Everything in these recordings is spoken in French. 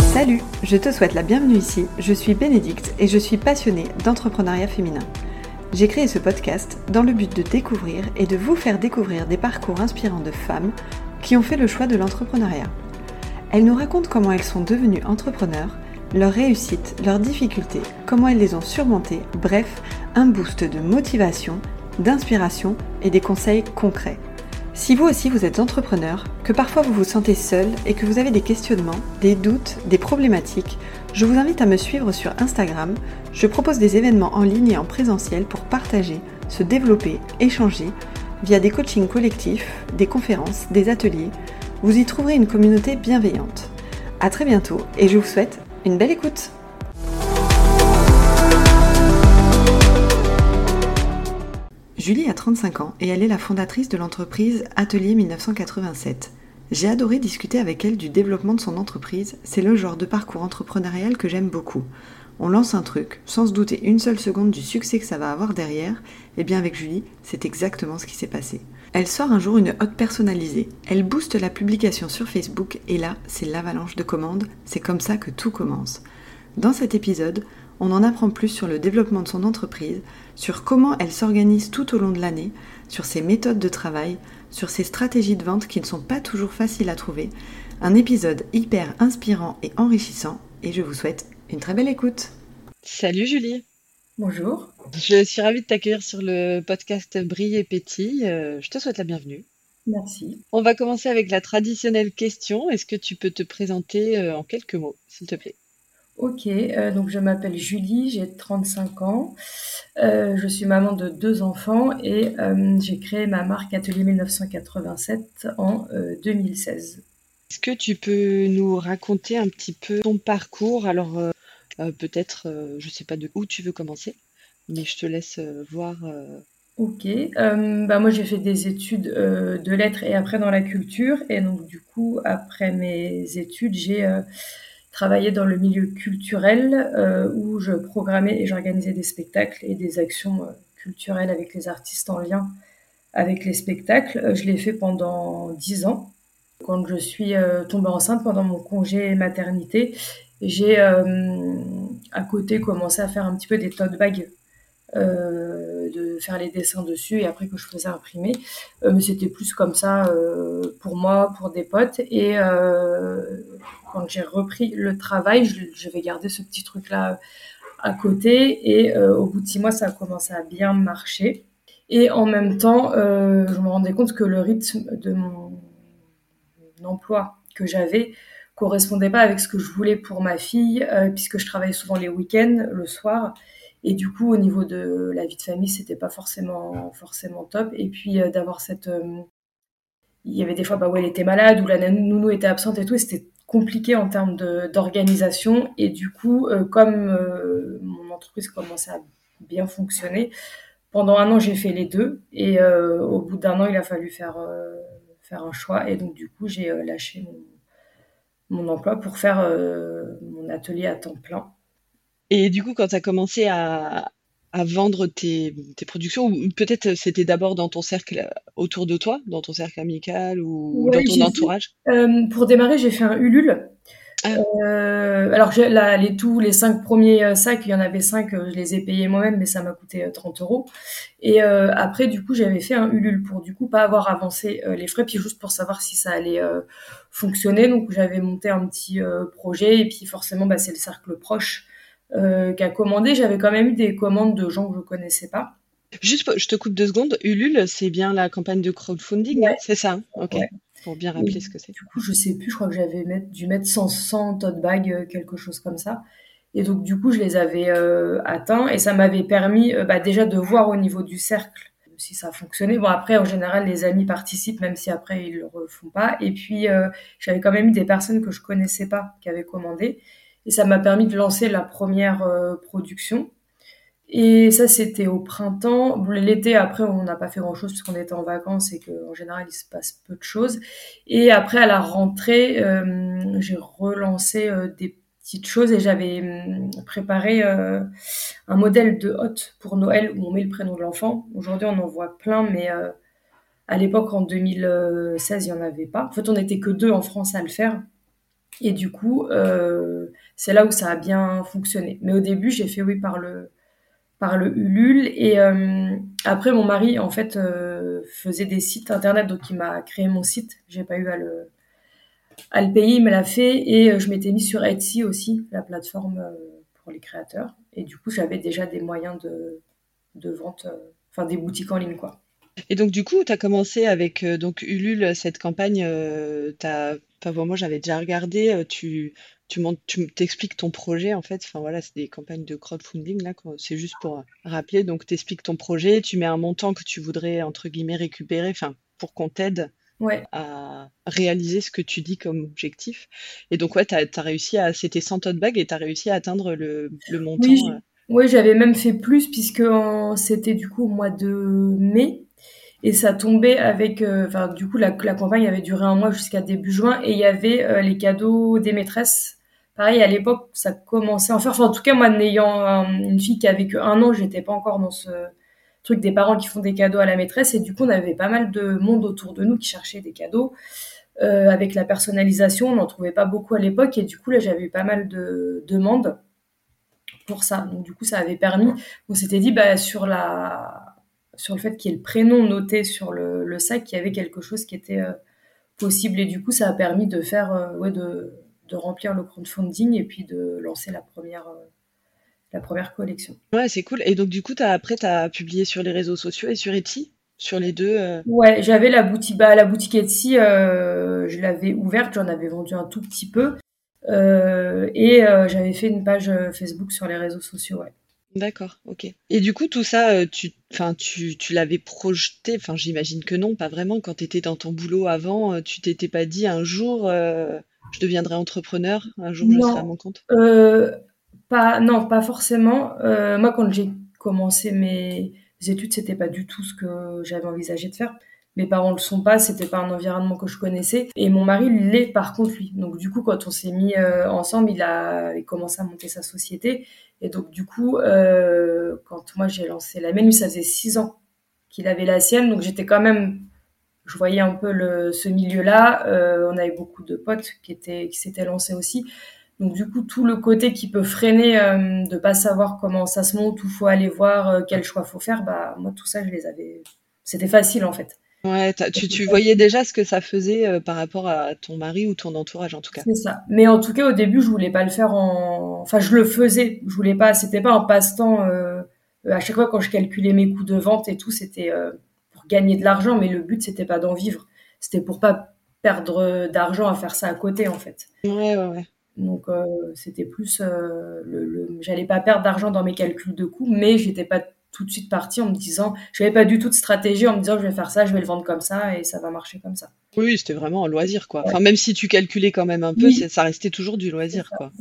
Salut, je te souhaite la bienvenue ici. Je suis Bénédicte et je suis passionnée d'entrepreneuriat féminin. J'ai créé ce podcast dans le but de découvrir et de vous faire découvrir des parcours inspirants de femmes qui ont fait le choix de l'entrepreneuriat. Elles nous racontent comment elles sont devenues entrepreneurs, leurs réussites, leurs difficultés, comment elles les ont surmontées, bref, un boost de motivation, d'inspiration et des conseils concrets. Si vous aussi vous êtes entrepreneur, que parfois vous vous sentez seul et que vous avez des questionnements, des doutes, des problématiques, je vous invite à me suivre sur Instagram. Je propose des événements en ligne et en présentiel pour partager, se développer, échanger via des coachings collectifs, des conférences, des ateliers. Vous y trouverez une communauté bienveillante. À très bientôt et je vous souhaite une belle écoute. Julie a 35 ans et elle est la fondatrice de l'entreprise Atelier 1987. J'ai adoré discuter avec elle du développement de son entreprise, c'est le genre de parcours entrepreneurial que j'aime beaucoup. On lance un truc, sans se douter une seule seconde du succès que ça va avoir derrière, et bien avec Julie, c'est exactement ce qui s'est passé. Elle sort un jour une hotte personnalisée, elle booste la publication sur Facebook, et là, c'est l'avalanche de commandes, c'est comme ça que tout commence. Dans cet épisode, on en apprend plus sur le développement de son entreprise, sur comment elle s'organise tout au long de l'année, sur ses méthodes de travail, sur ses stratégies de vente qui ne sont pas toujours faciles à trouver. Un épisode hyper inspirant et enrichissant et je vous souhaite une très belle écoute. Salut Julie. Bonjour. Je suis ravie de t'accueillir sur le podcast Brille et Pétille. Euh, je te souhaite la bienvenue. Merci. On va commencer avec la traditionnelle question. Est-ce que tu peux te présenter euh, en quelques mots, s'il te plaît? Ok, euh, donc je m'appelle Julie, j'ai 35 ans, euh, je suis maman de deux enfants et euh, j'ai créé ma marque Atelier 1987 en 2016. Est-ce que tu peux nous raconter un petit peu ton parcours? Alors peut-être, je ne sais pas de où tu veux commencer, mais je te laisse voir. Ok, bah moi j'ai fait des études de lettres et après dans la culture et donc du coup après mes études j'ai travaillé dans le milieu culturel euh, où je programmais et j'organisais des spectacles et des actions euh, culturelles avec les artistes en lien avec les spectacles. Euh, je l'ai fait pendant dix ans. Quand je suis tombée enceinte pendant mon congé maternité, j'ai à côté commencé à faire un petit peu des tote bags euh, de faire les dessins dessus et après que je faisais imprimer. Euh, mais c'était plus comme ça euh, pour moi, pour des potes. Et quand j'ai repris le travail, je, vais garder ce petit truc-là à côté. Et au bout de six mois, ça a commencé à bien marcher. Et en même temps, je me rendais compte que le rythme de mon emploi que j'avais correspondait pas avec ce que je voulais pour ma fille, puisque je travaillais souvent les week-ends, le soir. Et du coup, au niveau de la vie de famille, c'était pas forcément forcément top. Et puis euh, d'avoir cette, euh, il y avait des fois bah, où elle était malade, où la nounou était absente et tout, et c'était compliqué en termes d'organisation. Et du coup, euh, comme mon entreprise commençait à bien fonctionner, pendant un an, j'ai fait les deux. Et au bout d'un an, il a fallu faire faire un choix. Et donc du coup, j'ai lâché mon, mon emploi pour faire mon atelier à temps plein. Et du coup, quand tu as commencé à, vendre tes, productions, ou peut-être c'était d'abord dans ton cercle autour de toi, dans ton cercle amical ou dans ton entourage? euh, Pour démarrer, j'ai fait un Ulule. Ah. Euh, alors là, les tous les cinq premiers euh, sacs, il y en avait cinq, je les ai payés moi-même, mais ça m'a coûté 30 euros. Et après, du coup, j'avais fait un Ulule pour du coup pas avoir avancé les frais, puis juste pour savoir si ça allait fonctionner. Donc j'avais monté un petit projet, et puis forcément, bah, c'est le cercle proche euh, qui a commandé. J'avais quand même eu des commandes de gens que je connaissais pas. Juste, je te coupe deux secondes. Ulule, c'est bien la campagne de crowdfunding, c'est ça hein Ok. Pour bien rappeler ce que c'est. Du coup, je sais plus. Je crois que j'avais dû mettre 100, 100 tote bags, euh, quelque chose comme ça. Et donc, du coup, je les avais euh, atteints et ça m'avait permis bah, déjà de voir au niveau du cercle si ça fonctionnait. Bon, après, en général, les amis participent, même si après, ils le refont pas. Et puis, j'avais quand même eu des personnes que je connaissais pas qui avaient commandé. Et ça m'a permis de lancer la première euh, production. Et ça, c'était au printemps. L'été, après, on n'a pas fait grand-chose puisqu'on était en vacances et qu'en général, il se passe peu de choses. Et après, à la rentrée, euh, j'ai relancé euh, des petites choses et j'avais hum, préparé un modèle de hôte pour Noël où on met le prénom de l'enfant. Aujourd'hui, on en voit plein, mais à l'époque, en 2016, il n'y en avait pas. En fait, on n'était que deux en France à le faire. Et du coup, euh, c'est là où ça a bien fonctionné. Mais au début, j'ai fait oui par le, par le Ulule. Et après, mon mari, en fait, faisait des sites internet, donc il m'a créé mon site. J'ai pas eu à le, à le payer, il me l'a fait. Et euh, je m'étais mis sur Etsy aussi, la plateforme euh, pour les créateurs. Et du coup, j'avais déjà des moyens de, de vente, euh, enfin des boutiques en ligne, quoi. Et donc du coup, tu as commencé avec donc Ulule cette campagne. t'as, enfin moi j'avais déjà regardé. tu tu t'expliques ton projet en fait. Enfin voilà, c'est des campagnes de crowdfunding là. C'est juste pour rappeler. Donc t'expliques ton projet. Tu mets un montant que tu voudrais entre guillemets récupérer. Enfin pour qu'on t'aide à réaliser ce que tu dis comme objectif. Et donc, ouais, tu as, réussi à. C'était 100 tote bags et tu as réussi à atteindre le, montant. Euh. Oui, j'avais même fait plus puisque c'était du coup au mois de mai. Et ça tombait avec. Euh, enfin, du coup, la, campagne avait duré un mois jusqu'à début juin et il y avait euh, les cadeaux des maîtresses. Pareil, à l'époque, ça commençait en. Enfin, en tout cas, moi, n'ayant une fille qui avait que un an, j'étais pas encore dans ce truc des parents qui font des cadeaux à la maîtresse. Et du coup, on avait pas mal de monde autour de nous qui cherchait des cadeaux. Euh, avec la personnalisation, on n'en trouvait pas beaucoup à l'époque. Et du coup, là, j'avais eu pas mal de demandes pour ça. Donc, du coup, ça avait permis. On s'était dit, bah, sur la sur le fait qu'il y ait le prénom noté sur le, sac, qu'il y avait quelque chose qui était euh, possible. Et du coup, ça a permis de faire, euh, ouais, de, de, remplir le crowdfunding et puis de lancer la première, la première collection. Ouais, c'est cool. Et donc, du coup, as, après, tu as publié sur les réseaux sociaux et sur Etsy? Sur les deux euh? Ouais, j'avais la boutique, bah, la boutique Etsy, euh, je l'avais ouverte, j'en avais vendu un tout petit peu. Euh, et j'avais fait une page Facebook sur les réseaux sociaux, ouais. D'accord, ok. Et du coup, tout ça, tu, tu, tu l'avais projeté, enfin, j'imagine que non, pas vraiment. Quand tu étais dans ton boulot avant, tu t'étais pas dit un jour, je deviendrai entrepreneur, un jour je serai à mon compte? Non, pas forcément. Euh, moi, quand j'ai commencé mes études, c'était pas du tout ce que j'avais envisagé de faire. Mes parents le sont pas, c'était pas un environnement que je connaissais. Et mon mari l'est par contre lui. Donc du coup, quand on s'est mis euh, ensemble, il a commencé à monter sa société. Et donc du coup, euh, quand moi j'ai lancé la mienne, lui ça faisait six ans qu'il avait la sienne. Donc j'étais quand même, je voyais un peu le, ce milieu-là. on avait beaucoup de potes qui étaient, qui s'étaient lancés aussi. Donc du coup, tout le côté qui peut freiner euh, de pas savoir comment ça se monte, où faut aller voir, euh, quel choix faut faire, bah moi tout ça je les avais. C'était facile en fait. Ouais, tu, tu voyais déjà ce que ça faisait euh, par rapport à ton mari ou ton entourage en tout cas. C'est ça. Mais en tout cas au début je voulais pas le faire en, enfin je le faisais, je voulais pas, c'était pas un passe-temps. à chaque fois quand je calculais mes coûts de vente et tout, c'était pour gagner de l'argent, mais le but c'était pas d'en vivre, c'était pour pas perdre d'argent à faire ça à côté en fait. Ouais ouais ouais. Donc euh, c'était plus, euh, le, j'allais pas perdre d'argent dans mes calculs de coûts, mais j'étais pas tout de suite partie en me disant, je n'avais pas du tout de stratégie en me disant je vais faire ça, je vais le vendre comme ça et ça va marcher comme ça. Oui, c'était vraiment un loisir quoi. Enfin même si tu calculais quand même un peu, ça restait toujours du loisir quoi.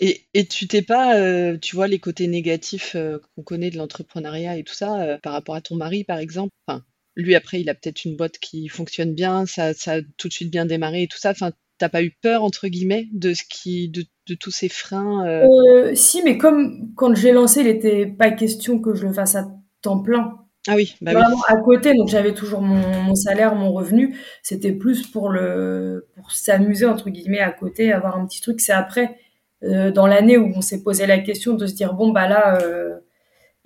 Et, et tu t'es pas, euh, tu vois les côtés négatifs qu'on connaît de l'entrepreneuriat et tout ça par rapport à ton mari par exemple. Enfin, lui après il a peut-être une boîte qui fonctionne bien, ça, ça a tout de suite bien démarré et tout ça. Enfin t'as pas eu peur entre guillemets de ce qui de, de tous ces freins euh... Euh, si mais comme quand j'ai lancé il n'était pas question que je le fasse à temps plein. Ah oui bah vraiment à côté donc j'avais toujours mon, mon, salaire mon revenu. C'était plus pour le pour s'amuser entre guillemets à côté avoir un petit truc. C'est après euh, dans l'année où on s'est posé la question de se dire bon bah là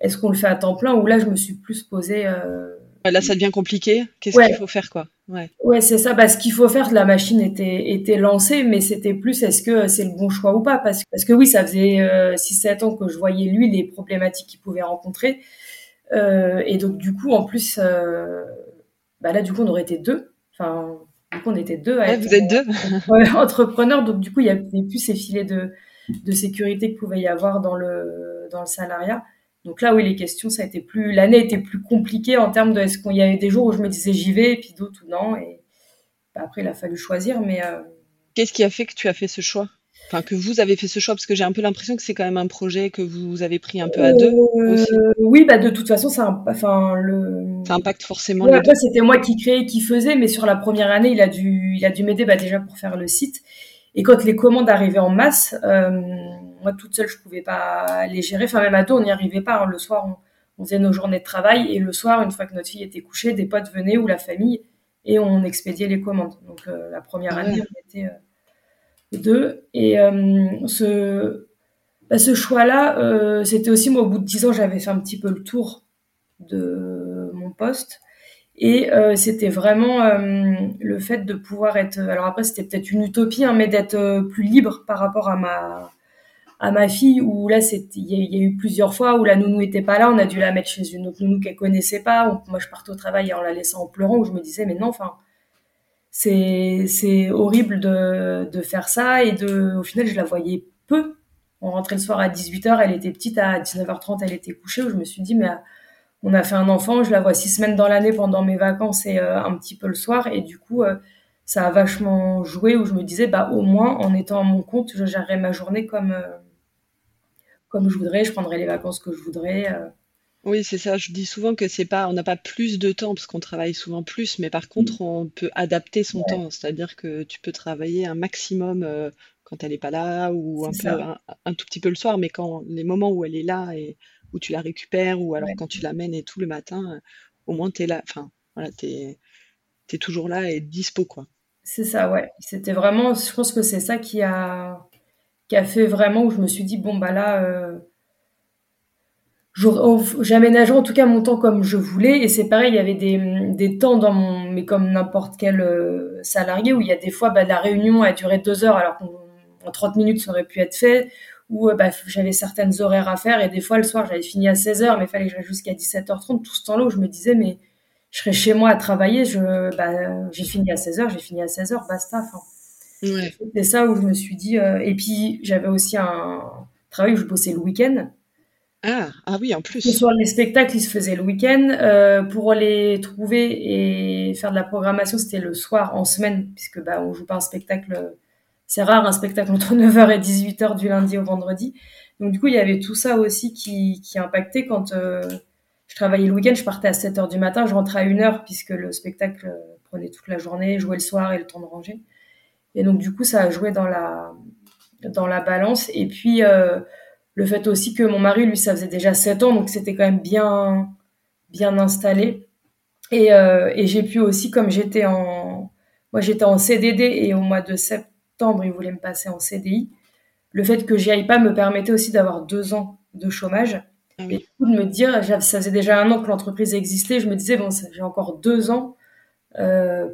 est-ce qu'on le fait à temps plein? Ou là je me suis plus posé euh, Là, ça devient compliqué. Qu'est-ce qu'il faut faire, quoi? Ouais, ouais c'est ça. Parce qu'il faut faire, la machine était, était lancée, mais c'était plus est-ce que c'est le bon choix ou pas? Parce que, parce que oui, ça faisait euh, 6-7 ans que je voyais lui les problématiques qu'il pouvait rencontrer. Euh, et donc, du coup, en plus, euh, bah là, du coup, on aurait été deux. Enfin, du coup, on était deux. À vous êtes deux. entrepreneurs. Donc, du coup, il n'y avait plus ces filets de, de sécurité qu'il pouvait y avoir dans le, dans le salariat. Donc là, oui, les questions, ça a été plus, l'année était plus compliquée en termes de, est-ce qu'il y avait des jours où je me disais j'y vais, et puis d'autres où non, et bah, après, il a fallu choisir, mais. Euh, Qu'est-ce qui a fait que tu as fait ce choix? Enfin, que vous avez fait ce choix, parce que j'ai un peu l'impression que c'est quand même un projet que vous avez pris un peu à deux euh, aussi. Oui, bah de toute façon, ça, enfin le. Ça impacte forcément. Ouais, après, c'était moi qui créais, qui faisais, mais sur la première année, il a dû, il a dû m'aider, bah déjà pour faire le site, Et quand les commandes arrivaient en masse, moi toute seule, je pouvais pas les gérer. Enfin, même à deux, on n'y arrivait pas. Hein. Le soir, on, on, faisait nos journées de travail et le soir, une fois que notre fille était couchée, des potes venaient ou la famille et on expédiait les commandes. Donc la première ah année, on était deux. Et ce, bah, ce choix-là, c'était aussi moi au bout de dix ans, j'avais fait un petit peu le tour de mon poste. Et euh, c'était vraiment euh, le fait de pouvoir être. Alors après, c'était peut-être une utopie, hein, mais d'être euh, plus libre par rapport à ma à ma fille. Où là, il y, a eu plusieurs fois où la nounou était pas là, on a dû la mettre chez une autre nounou qu'elle connaissait pas. moi, je partais au travail en la laissant en pleurant, où je me disais mais non, enfin, c'est c'est horrible de de faire ça et de. Au final, je la voyais peu. On rentrait le soir à 18h, elle était petite, à 19h30, elle était couchée. Où je me suis dit mais on a fait un enfant, je la vois six semaines dans l'année pendant mes vacances et euh, un petit peu le soir. Et du coup, euh, ça a vachement joué où je me disais, bah, au moins, en étant à mon compte, je gérerais ma journée comme, euh, comme je voudrais, je prendrais les vacances que je voudrais. Oui, c'est ça. Je dis souvent que c'est pas, on n'a pas plus de temps parce qu'on travaille souvent plus, mais par contre, mm. on peut adapter son temps. C'est-à-dire que tu peux travailler un maximum quand elle n'est pas là ou un, peu, un, tout petit peu le soir, mais quand les moments où elle est là et où tu la récupères, ou alors quand tu l'amènes et tout le matin, euh, au moins tu es là, enfin, voilà, tu es, toujours là et dispo, quoi. C'est ça, ouais. C'était vraiment, je pense que c'est ça qui a, qui a fait vraiment où je me suis dit, bon, bah là, euh, j'aménageais en tout cas mon temps comme je voulais. Et c'est pareil, il y avait des, temps dans mon, mais comme n'importe quel euh, salarié, où il y a des fois, bah, la réunion a duré deux heures alors qu'en 30 minutes ça aurait pu être fait. Où euh, bah, j'avais certaines horaires à faire. Et des fois le soir j'avais fini à 16h mais il fallait que j'aille jusqu'à 17h30 tout ce temps-là où je me disais mais je serais chez moi à travailler je bah, j'ai fini à 16h j'ai fini à 16h basta ouais. c'est ça où je me suis dit euh, et puis j'avais aussi un travail où je bossais le week-end ah, ah oui, en plus. Ce soir, les spectacles, ils se faisaient le week-end. Euh, pour les trouver et faire de la programmation, c'était le soir, en semaine, puisque bah, on joue pas un spectacle c'est rare un spectacle entre 9h et 18h du lundi au vendredi. Donc du coup, il y avait tout ça aussi qui, qui impactait quand euh, je travaillais le week-end, je partais à 7h du matin, je rentrais à 1h puisque le spectacle prenait toute la journée, jouait le soir et le temps de ranger. Et donc du coup, ça a joué dans la, dans la balance. Et puis euh, le fait aussi que mon mari, lui, ça faisait déjà 7 ans, donc c'était quand même bien, bien installé. Et, et j'ai pu aussi, comme j'étais en, moi j'étais en CDD et au mois de septembre, il voulait me passer en CDI. Le fait que j'y aille pas me permettait aussi d'avoir deux ans de chômage. Ah et du coup, de me dire, ça faisait déjà un an que l'entreprise existait, je me disais, bon, j'ai encore deux ans euh,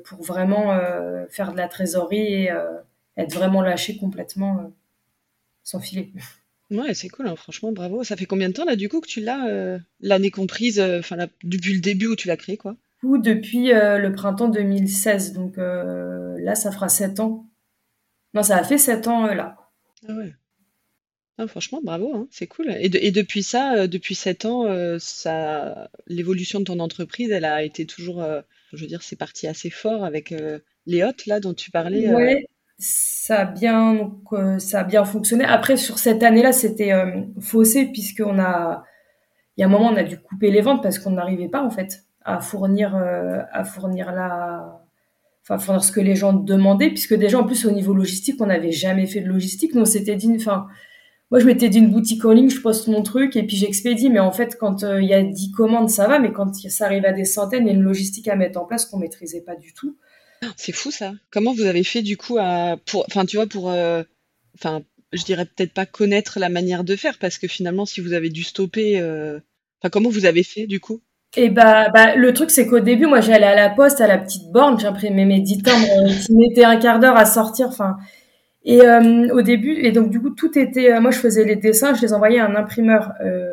pour vraiment euh, faire de la trésorerie et euh, être vraiment lâché complètement sans filer. Ouais, c'est cool, hein, franchement, bravo. Ça fait combien de temps là du coup que tu l'as, l'année comprise, enfin depuis le début où tu l'as créé, quoi? Ou depuis le printemps 2016, donc là ça fera sept ans non, ça a fait sept ans euh, là. Ah ouais. Ah, franchement, bravo, hein, c'est cool. Et, depuis ça, euh, depuis sept ans, euh, ça, l'évolution de ton entreprise, elle a été toujours, je veux dire, c'est parti assez fort avec les hôtes là dont tu parlais. Oui, ça a bien, ça a bien fonctionné. Après, sur cette année-là, c'était faussé puisqu'on a, il y a un moment, on a dû couper les ventes parce qu'on n'arrivait pas en fait à fournir, à fournir la, enfin fournir ce que les gens demandaient, puisque déjà en plus au niveau logistique, on n'avait jamais fait de logistique. Nous, c'était dit, enfin, moi je m'étais dit une boutique en ligne, je poste mon truc et puis j'expédie. Mais en fait, quand euh, il y a 10 commandes, ça va, mais quand ça arrive à des centaines, il y a une logistique à mettre en place qu'on maîtrisait pas du tout. C'est fou ça. Comment vous avez fait du coup à, pour, enfin tu vois, pour, euh, enfin, je dirais peut-être pas connaître la manière de faire, parce que finalement, si vous avez dû stopper, euh, enfin, comment vous avez fait du coup? Et bah, bah, le truc, c'est qu'au début, moi, j'allais à la poste, à la petite borne, j'imprimais mes dix timbres qui mettaient un quart d'heure à sortir. Enfin, et euh, au début, et donc du coup, tout était. Euh, moi, je faisais les dessins, je les envoyais à un imprimeur euh,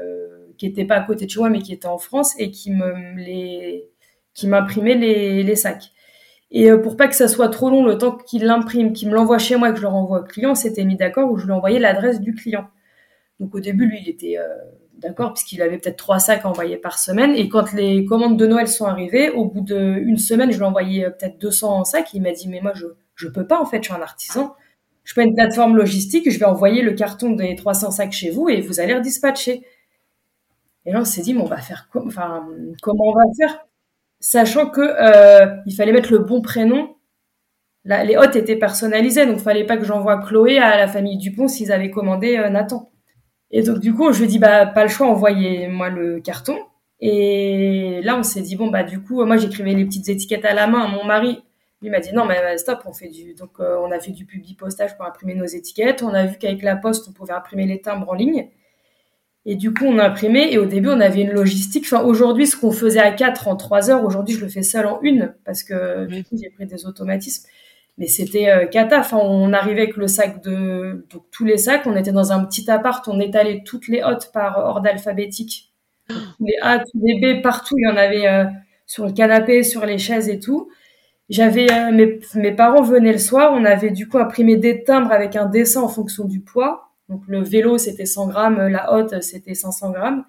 qui était pas à côté de chez moi, mais qui était en France et qui me les, qui m'imprimait les, sacs. Et pour pas que ça soit trop long, le temps qu'il l'imprime, qu'il me l'envoie chez moi et que je le renvoie au client, c'était mis d'accord où je lui envoyais l'adresse du client. Donc au début, lui, il était D'accord Puisqu'il avait peut-être trois sacs envoyés par semaine. Et quand les commandes de Noël sont arrivées, au bout d'une semaine, je lui euh, peut-être 200 sacs. Il m'a dit, mais moi, je je peux pas, en fait, je suis un artisan. Je pas une plateforme logistique. Je vais envoyer le carton des 300 sacs chez vous et vous allez redispatcher. Et là, on s'est dit, mais on va faire quoi Enfin, comment on va faire? Sachant que euh, il fallait mettre le bon prénom les hôtes étaient personnalisés, donc fallait pas que j'envoie Chloé à la famille Dupont s'ils avaient commandé euh, Nathan. Et donc du coup, je lui ai dit bah pas le choix, envoyez-moi le carton. Et là, on s'est dit bon bah du coup, moi j'écrivais les petites étiquettes à la main. Mon mari, lui m'a dit non mais stop, on fait du donc euh, on a fait du public postage pour imprimer nos étiquettes. On a vu qu'avec la poste, on pouvait imprimer les timbres en ligne. Et du coup, on a imprimé et au début, on avait une logistique. Enfin, aujourd'hui, ce qu'on faisait à 4 en 3 heures, aujourd'hui, je le fais seul en une parce que du coup, j'ai pris des automatismes. Mais c'était euh, cata. Enfin, on arrivait avec le sac de donc tous les sacs. On était dans un petit appart. On étalait toutes les hôtes par ordre alphabétique. les A, tous les B, partout. Il y en avait euh, sur le canapé, sur les chaises et tout. J'avais euh, mes, parents venaient le soir. On avait du coup imprimé des timbres avec un dessin en fonction du poids. Donc le vélo, c'était 100 grammes, la hotte, c'était 500 grammes.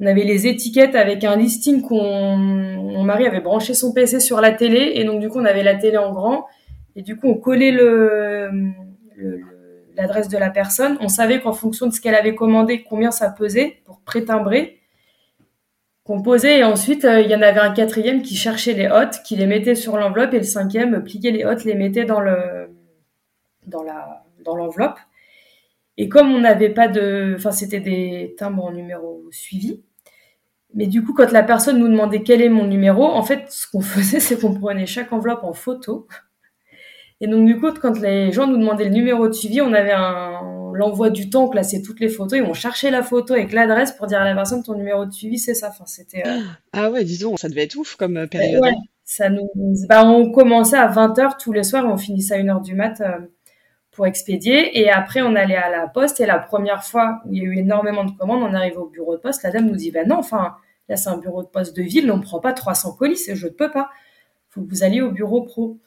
On avait les étiquettes avec un listing qu'on, mon mari avait branché son PC sur la télé et donc du coup on avait la télé en grand et du coup on collait le, l'adresse de la personne. On savait qu'en fonction de ce qu'elle avait commandé, combien ça pesait pour prétimbrer, qu'on posait et ensuite euh, il y en avait un quatrième qui cherchait les hottes, qui les mettait sur l'enveloppe et le cinquième pliait les hottes, les mettait dans le dans la dans l'enveloppe. Et comme on n'avait pas de, enfin c'était des timbres en numéro suivi. Mais du coup, quand la personne nous demandait quel est mon numéro, en fait, ce qu'on faisait, c'est qu'on prenait chaque enveloppe en photo. Et donc du coup, quand les gens nous demandaient le numéro de suivi, on avait un l'envoi du temps, on classait toutes les photos et on cherchait la photo avec l'adresse pour dire à la personne ton numéro de suivi, c'est ça. Enfin, c'était. Euh, ah ouais, disons, ça devait être ouf comme euh, période. Ouais, ça nous. Bah, on commençait à 20h tous les soirs et on finissait à 1h du mat. Euh, pour expédier. Et après, on allait à la poste. Et la première fois où il y a eu énormément de commandes, on arrive au bureau de poste. La dame nous dit, ben non, enfin, là, c'est un bureau de poste de ville. On ne prend pas 300 colis. Je ne peux pas. faut que vous alliez au bureau pro.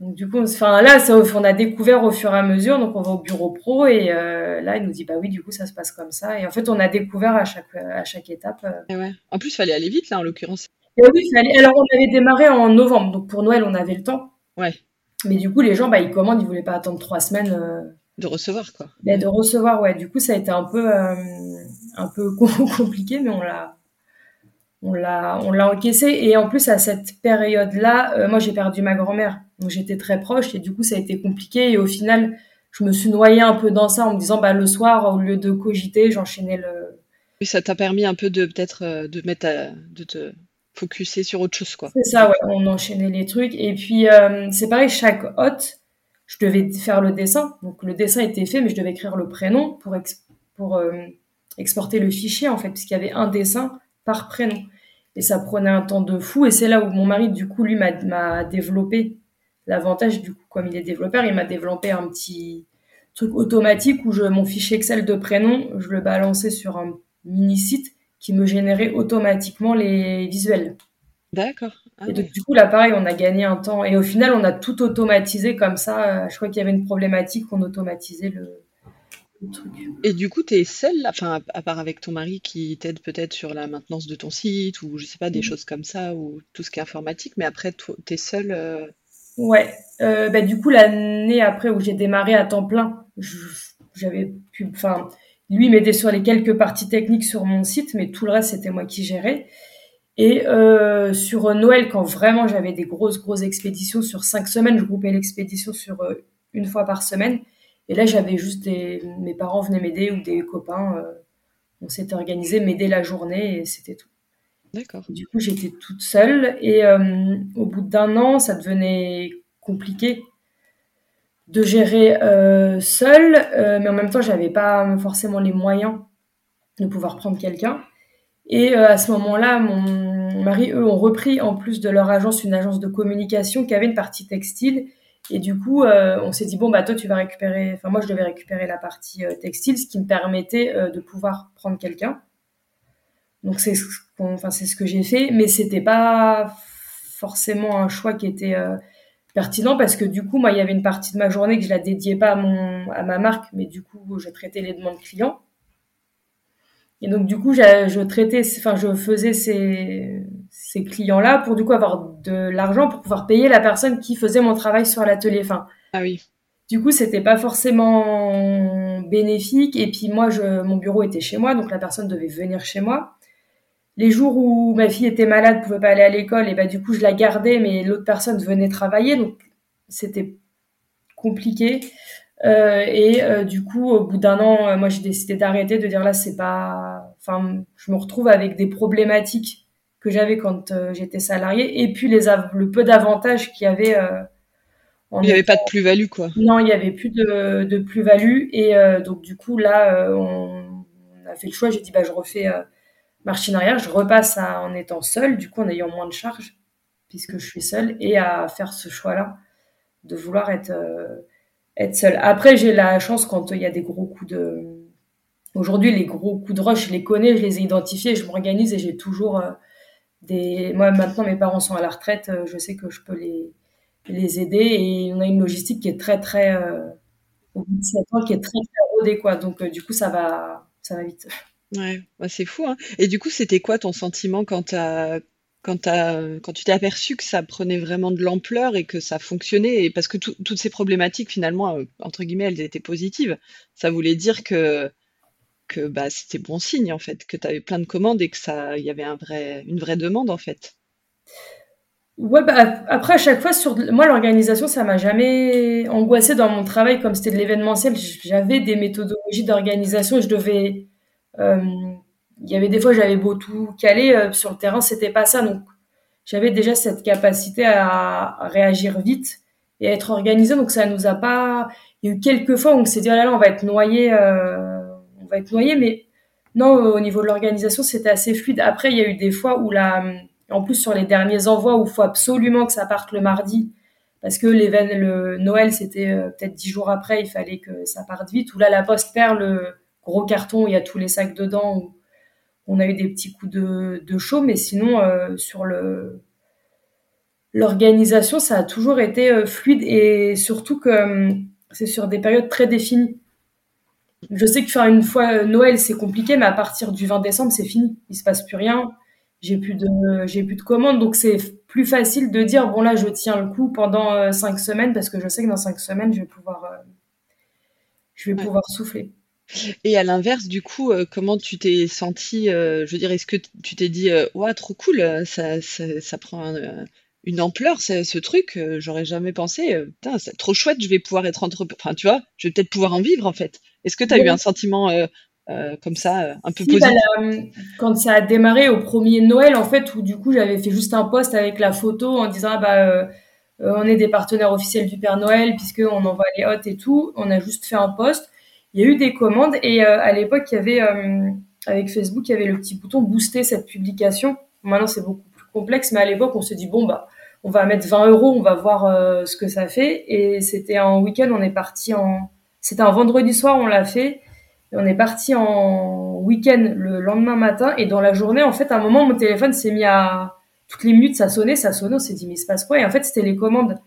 Donc, du coup, enfin, là, ça, on a découvert au fur et à mesure. Donc, on va au bureau pro. Et euh, là, il nous dit, bah oui, du coup, ça se passe comme ça. Et en fait, on a découvert à chaque, à chaque étape. Euh, ouais. En plus, il fallait aller vite, là, en l'occurrence. oui, fallait... Alors, on avait démarré en novembre. Donc, pour Noël, on avait le temps. Ouais. Mais du coup, les gens, bah, ils commandent, ils voulaient pas attendre trois semaines. Euh, de recevoir, quoi. Bah, de recevoir, ouais. Du coup, ça a été un peu, euh, un peu compliqué, mais on l'a, on l'a, on l'a encaissé. Et en plus, à cette période-là, euh, moi, j'ai perdu ma grand-mère. Donc, j'étais très proche et du coup, ça a été compliqué. Et au final, je me suis noyée un peu dans ça en me disant, bah, le soir, au lieu de cogiter, j'enchaînais le. Oui, ça t'a permis un peu de, peut-être, de mettre de te focuser sur autre chose, quoi. C'est ça, ouais. On enchaînait les trucs. Et puis, euh, c'est pareil, chaque hôte, je devais faire le dessin. Donc, le dessin était fait, mais je devais écrire le prénom pour, pour euh, exporter le fichier, en fait, puisqu'il y avait un dessin par prénom. Et ça prenait un temps de fou. Et c'est là où mon mari, du coup, lui, m'a développé l'avantage, du coup, comme il est développeur, il m'a développé un petit truc automatique où je, mon fichier Excel de prénom, je le balançais sur un mini site qui me générait automatiquement les visuels. D'accord. Ah et donc, du coup, là, pareil, on a gagné un temps. Et au final, on a tout automatisé comme ça. Euh, je crois qu'il y avait une problématique, on automatisait le. Et du coup, tu es seule, enfin, à part avec ton mari qui t'aide peut-être sur la maintenance de ton site ou je sais pas, des choses comme ça ou tout ce qui est informatique, mais après, tu es seule. Euh, ouais. Euh, bah, du coup, l'année après où j'ai démarré à temps plein, j'avais pu. Enfin lui m'aidait sur les quelques parties techniques sur mon site, mais tout le reste, c'était moi qui gérais. Et euh, sur Noël, quand vraiment j'avais des grosses, grosses expéditions sur cinq semaines, je groupais l'expédition sur euh, une fois par semaine. Et là, j'avais juste des... Mes parents venaient m'aider ou des copains. Euh, on s'était organisé, m'aider la journée et c'était tout. D'accord. Du coup, j'étais toute seule. Et au bout d'un an, ça devenait compliqué de gérer euh, seule, euh, mais en même temps, j'avais pas forcément les moyens de pouvoir prendre quelqu'un. Et euh, à ce moment-là, mon mari, eux, ont repris en plus de leur agence une agence de communication qui avait une partie textile. Et du coup, on s'est dit bon bah toi tu vas récupérer, enfin moi je devais récupérer la partie textile, ce qui me permettait de pouvoir prendre quelqu'un. Donc c'est ce enfin c'est ce que j'ai fait, mais c'était pas forcément un choix qui était pertinent parce que du coup, moi, il y avait une partie de ma journée que je la dédiais pas à, mon, à ma marque, mais du coup, je traitais les demandes clients. Et donc, du coup, je traitais, enfin, je faisais ces, ces clients-là pour du coup avoir de l'argent pour pouvoir payer la personne qui faisait mon travail sur l'atelier. Enfin, ah oui. Du coup, c'était pas forcément bénéfique. Et puis moi, je, mon bureau était chez moi, donc la personne devait venir chez moi les jours où ma fille était malade, pouvait pas aller à l'école, et bah du coup je la gardais, mais l'autre personne venait travailler. Donc c'était compliqué. Euh, et euh, du coup, au bout d'un an, euh, moi, j'ai décidé d'arrêter, de dire là, c'est pas. Enfin, je me retrouve avec des problématiques que j'avais quand j'étais salarié, et puis les le peu d'avantages qu'il y avait. il n'y avait pas de plus-value, quoi. Non, il n'y avait plus de, de plus-value, et donc du coup, là, on, a fait le choix. J'ai dit, bah, je refais marche arrière, je repasse en étant seule, du coup, en ayant moins de charges, puisque je suis seule, et à faire ce choix-là de vouloir être être seule. Après, j'ai la chance quand il y a des gros coups de. Aujourd'hui, les gros coups de roche, je les connais, je les ai identifiés, je m'organise et j'ai toujours euh, des. Moi, maintenant, mes parents sont à la retraite, euh, je sais que je peux les, les aider et on a une logistique qui est très, très. Euh, au bout de 7 ans, qui est très, très rodée, quoi. Donc, du coup, ça va, ça va vite. Ouais, bah, c'est fou. Hein. Et du coup, c'était quoi ton sentiment quand quand, tu t'es aperçu que ça prenait vraiment de l'ampleur et que ça fonctionnait, parce que toutes ces problématiques, finalement, euh, entre guillemets, elles étaient positives, ça voulait dire que, que bah, c'était bon signe, en fait, que tu avais plein de commandes et que ça, il y avait un vrai, une vraie demande, en fait. Ouais, bah, après, à chaque fois, sur moi, l'organisation, ça m'a jamais angoissé dans mon travail, comme c'était de l'événementiel. J'avais des méthodologies d'organisation, je devais. Il y avait des fois, j'avais beau tout caler euh, sur le terrain, c'était pas ça. Donc, j'avais déjà cette capacité à, réagir vite et être organisé. Donc, ça nous a pas. Il y a eu quelques fois où on s'est dit, oh là on va être noyé, euh, va être noyé. Mais non, au niveau de l'organisation, c'était assez fluide. Après, il y a eu des fois où la, en plus sur les derniers envois où il faut absolument que ça parte le mardi parce que le Noël c'était euh, peut-être dix jours après, il fallait que ça parte vite. Ou là, la poste perd le gros carton où il y a tous les sacs dedans on a eu des petits coups de, chaud, mais sinon, euh, sur le l'organisation, ça a toujours été euh, fluide et surtout que c'est sur des périodes très définies. Je sais que faire une fois Noël, c'est compliqué, mais à partir du 20 décembre, c'est fini. Il se passe plus rien. J'ai plus de, j'ai plus de commandes, donc c'est plus facile de dire bon là, je tiens le coup pendant cinq semaines parce que je sais que dans cinq semaines, je vais pouvoir, je vais pouvoir souffler. Et à l'inverse, du coup, euh, comment tu t'es senti euh, Je veux dire, est-ce que tu t'es dit, euh, ouais, trop cool, ça, ça, prend une ampleur, ce truc, j'aurais jamais pensé, putain, c'est trop chouette, je vais pouvoir être entrepreneur, enfin, tu vois, je vais peut-être pouvoir en vivre, en fait. Est-ce que tu as eu un sentiment comme ça, un peu positif bah, Quand ça a démarré au premier Noël, en fait, où du coup, j'avais fait juste un post avec la photo en disant, ah, bah, on est des partenaires officiels du Père Noël, puisqu'on envoie les hôtes et tout, on a juste fait un post il y a eu des commandes et euh, à l'époque, il y avait euh, avec Facebook, il y avait le petit bouton booster cette publication. Maintenant, c'est beaucoup plus complexe, mais à l'époque, on se dit bon bah, on va mettre 20 euros, on va voir euh, ce que ça fait. Et c'était un week-end, on est parti en, c'était un vendredi soir, on l'a fait. Et on est parti en week-end le lendemain matin et dans la journée, en fait, à un moment, mon téléphone s'est mis à toutes les minutes, ça sonnait, ça sonnait. On s'est dit mais il se passe quoi? Et en fait, c'était les commandes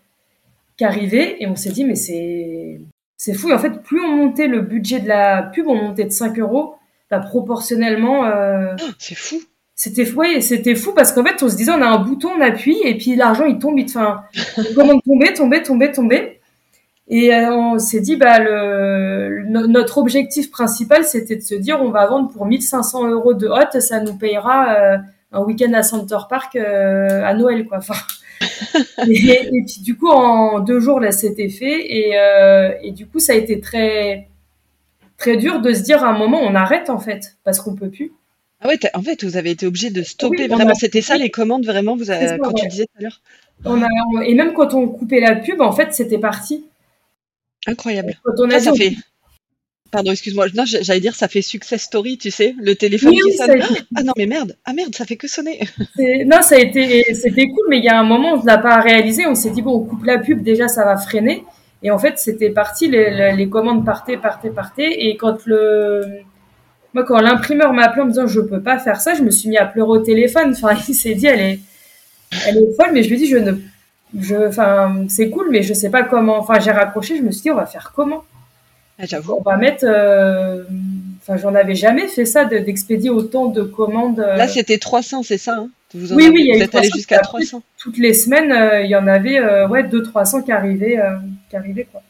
qui arrivaient et on s'est dit mais c'est c'est fou. en fait, plus on montait le budget de la pub, on montait de 5 euros, bah, proportionnellement. Euh, ah, c'est fou. C'était fou, c'était fou parce qu'en fait, on se disait, on a un bouton, on appuie, et puis l'argent, il tombe, il, enfin, comment tomber, tomber, tomber, tomber. Et euh, on s'est dit, bah, le, notre objectif principal, c'était de se dire, on va vendre pour 1500 euros de hot, ça nous payera euh, un week-end à Center Park à Noël, quoi. Enfin, et, puis du coup, en deux jours, là, c'était fait. Et, euh, et, du coup, ça a été très, très dur de se dire à un moment, on arrête en fait, parce qu'on peut plus. Ah ouais, en fait, vous avez été obligé de stopper vraiment. C'était ça les commandes vraiment, vous avez, quand tu disais tout à l'heure? On a, et même quand on coupait la pub, en fait, c'était parti. Incroyable. Quand on a ça, fait. Pardon, excuse-moi. Non, j'allais dire, ça fait success story, tu sais, le téléphone qui sonne. Ah non, mais merde, ah merde, ça fait que sonner. Non, ça a été, c'était cool, mais il y a un moment, on ne l'a pas réalisé. On s'est dit bon, on coupe la pub, déjà, ça va freiner. Et en fait, c'était parti, les, commandes partaient, partaient, partaient. Et quand le, moi, quand l'imprimeur m'a appelé en me disant je peux pas faire ça, je me suis mis à pleurer au téléphone. Enfin, il s'est dit elle est, elle est folle, mais je lui ai dit je ne, je, enfin, c'est cool, mais je sais pas comment. Enfin, j'ai raccroché, je me suis dit on va faire comment? Ah, j'avoue. On va mettre. Euh, enfin, j'en avais jamais fait ça d'expédier autant de commandes. Euh. Là, c'était 300, c'est ça hein? Vous Oui, oui, il y a allé jusqu'à 300. Toutes les semaines, euh, il y en avait ouais 200-300 qui arrivaient, qui arrivaient quoi.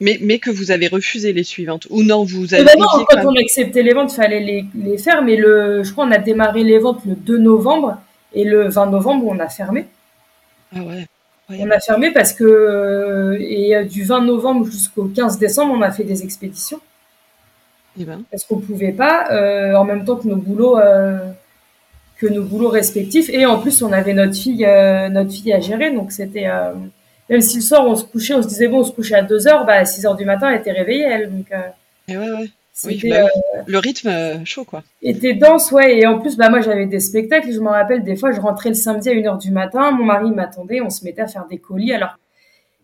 Mais, mais que vous avez refusé les suivantes ou non vous avez eh ben non, quand on acceptait les ventes, il fallait les, les, faire. Mais le, je crois, on a démarré les ventes le 2 novembre et le 20 novembre, on a fermé. Ah ouais. On a fermé parce que et du 20 novembre jusqu'au 15 décembre, on a fait des expéditions. Eh ben. Parce qu'on pouvait pas, en même temps que nos boulots, que nos boulots respectifs. Et en plus, on avait notre fille, notre fille à gérer, donc c'était même si le soir on se couchait, on se disait bon, on se couchait à 2 heures, bah à 6 heures du matin, elle était réveillée elle. Donc, et ouais, ouais. Oui, bah euh, le rythme euh, chaud, quoi. Était dense, ouais. Et en plus, bah, moi, j'avais des spectacles. Je me rappelle, des fois, je rentrais le samedi à 1h du matin. Mon mari m'attendait. On se mettait à faire des colis. Alors,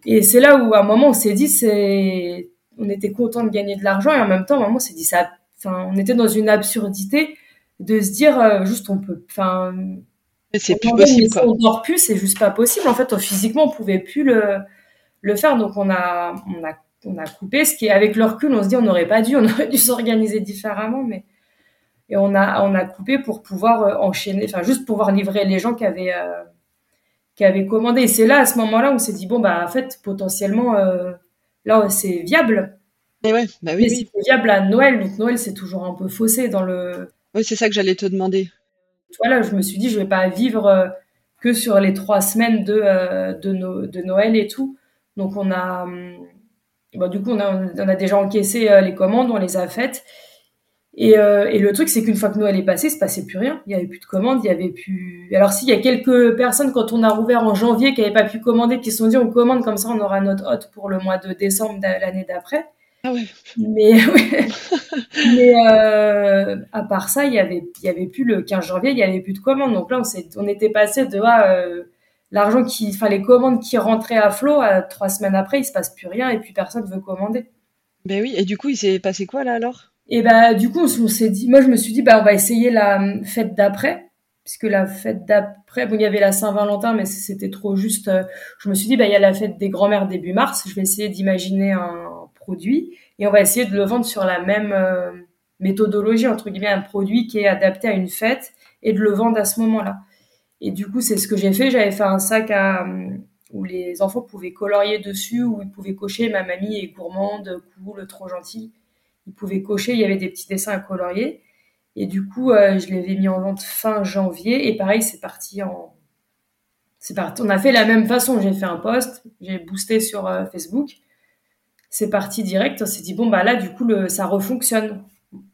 et c'est là où, à un moment, on s'est dit, c'est, on était content de gagner de l'argent. Et en même temps, à un moment, on s'est dit, ça, enfin, on était dans une absurdité de se dire, euh, juste, on peut, enfin, c'est plus possible, quoi. On dort plus, c'est juste pas possible. En fait, physiquement, on pouvait plus le, le faire. Donc, on a, on a on a coupé, ce qui est avec le recul, on se dit on n'aurait pas dû, on aurait dû s'organiser différemment, mais et on a on a coupé pour pouvoir euh, enchaîner, enfin juste pouvoir livrer les gens qui avaient euh, qui avaient commandé. Et c'est là à ce moment-là on s'est dit bon bah en fait potentiellement euh, là c'est viable. Et ouais, bah oui, c'est viable à Noël, donc Noël c'est toujours un peu faussé dans le. Oui, c'est ça que j'allais te demander. Voilà, je me suis dit je vais pas vivre que sur les trois semaines de de, de Noël et tout. Donc on a Bon, du coup, on a, on a déjà encaissé euh, les commandes, on les a faites. Et, euh, et le truc, c'est qu'une fois que Noël est passé, il se passait plus rien. Il y avait plus de commandes, il y avait plus. Alors, s'il y a quelques personnes, quand on a rouvert en janvier, qui n'avaient pas pu commander, qui se sont dit on commande comme ça, on aura notre hôte pour le mois de décembre de l'année d'après. Ah ouais. Mais, mais euh, à part ça, il y avait, il y avait plus le 15 janvier, il y avait plus de commandes. Donc là, on, on était passé de ah, euh, l'argent qui, enfin les commandes qui rentraient à flot, à trois semaines après, il se passe plus rien et puis personne veut commander. Ben oui, et du coup, il s'est passé quoi là alors? Et ben du coup, on s'est dit, moi je me suis dit, bah on va essayer la hum, fête d'après, puisque la fête d'après, bon il y avait la Saint-Valentin, mais c'était trop juste. Euh, je me suis dit, bah il y a la fête des grands-mères début mars, je vais essayer d'imaginer un produit et on va essayer de le vendre sur la même euh, méthodologie entre guillemets, un produit qui est adapté à une fête et de le vendre à ce moment-là. Et du coup, c'est ce que j'ai fait. J'avais fait un sac à, où les enfants pouvaient colorier dessus, où ils pouvaient cocher ma mamie est gourmande, cool, trop gentille. Ils pouvaient cocher, il y avait des petits dessins à colorier. Et du coup, euh, je l'avais mis en vente fin janvier. Et pareil, c'est parti en. On a fait la même façon. J'ai fait un post, j'ai boosté sur euh, Facebook. C'est parti direct. On s'est dit, bon, bah là, du coup, ça refonctionne.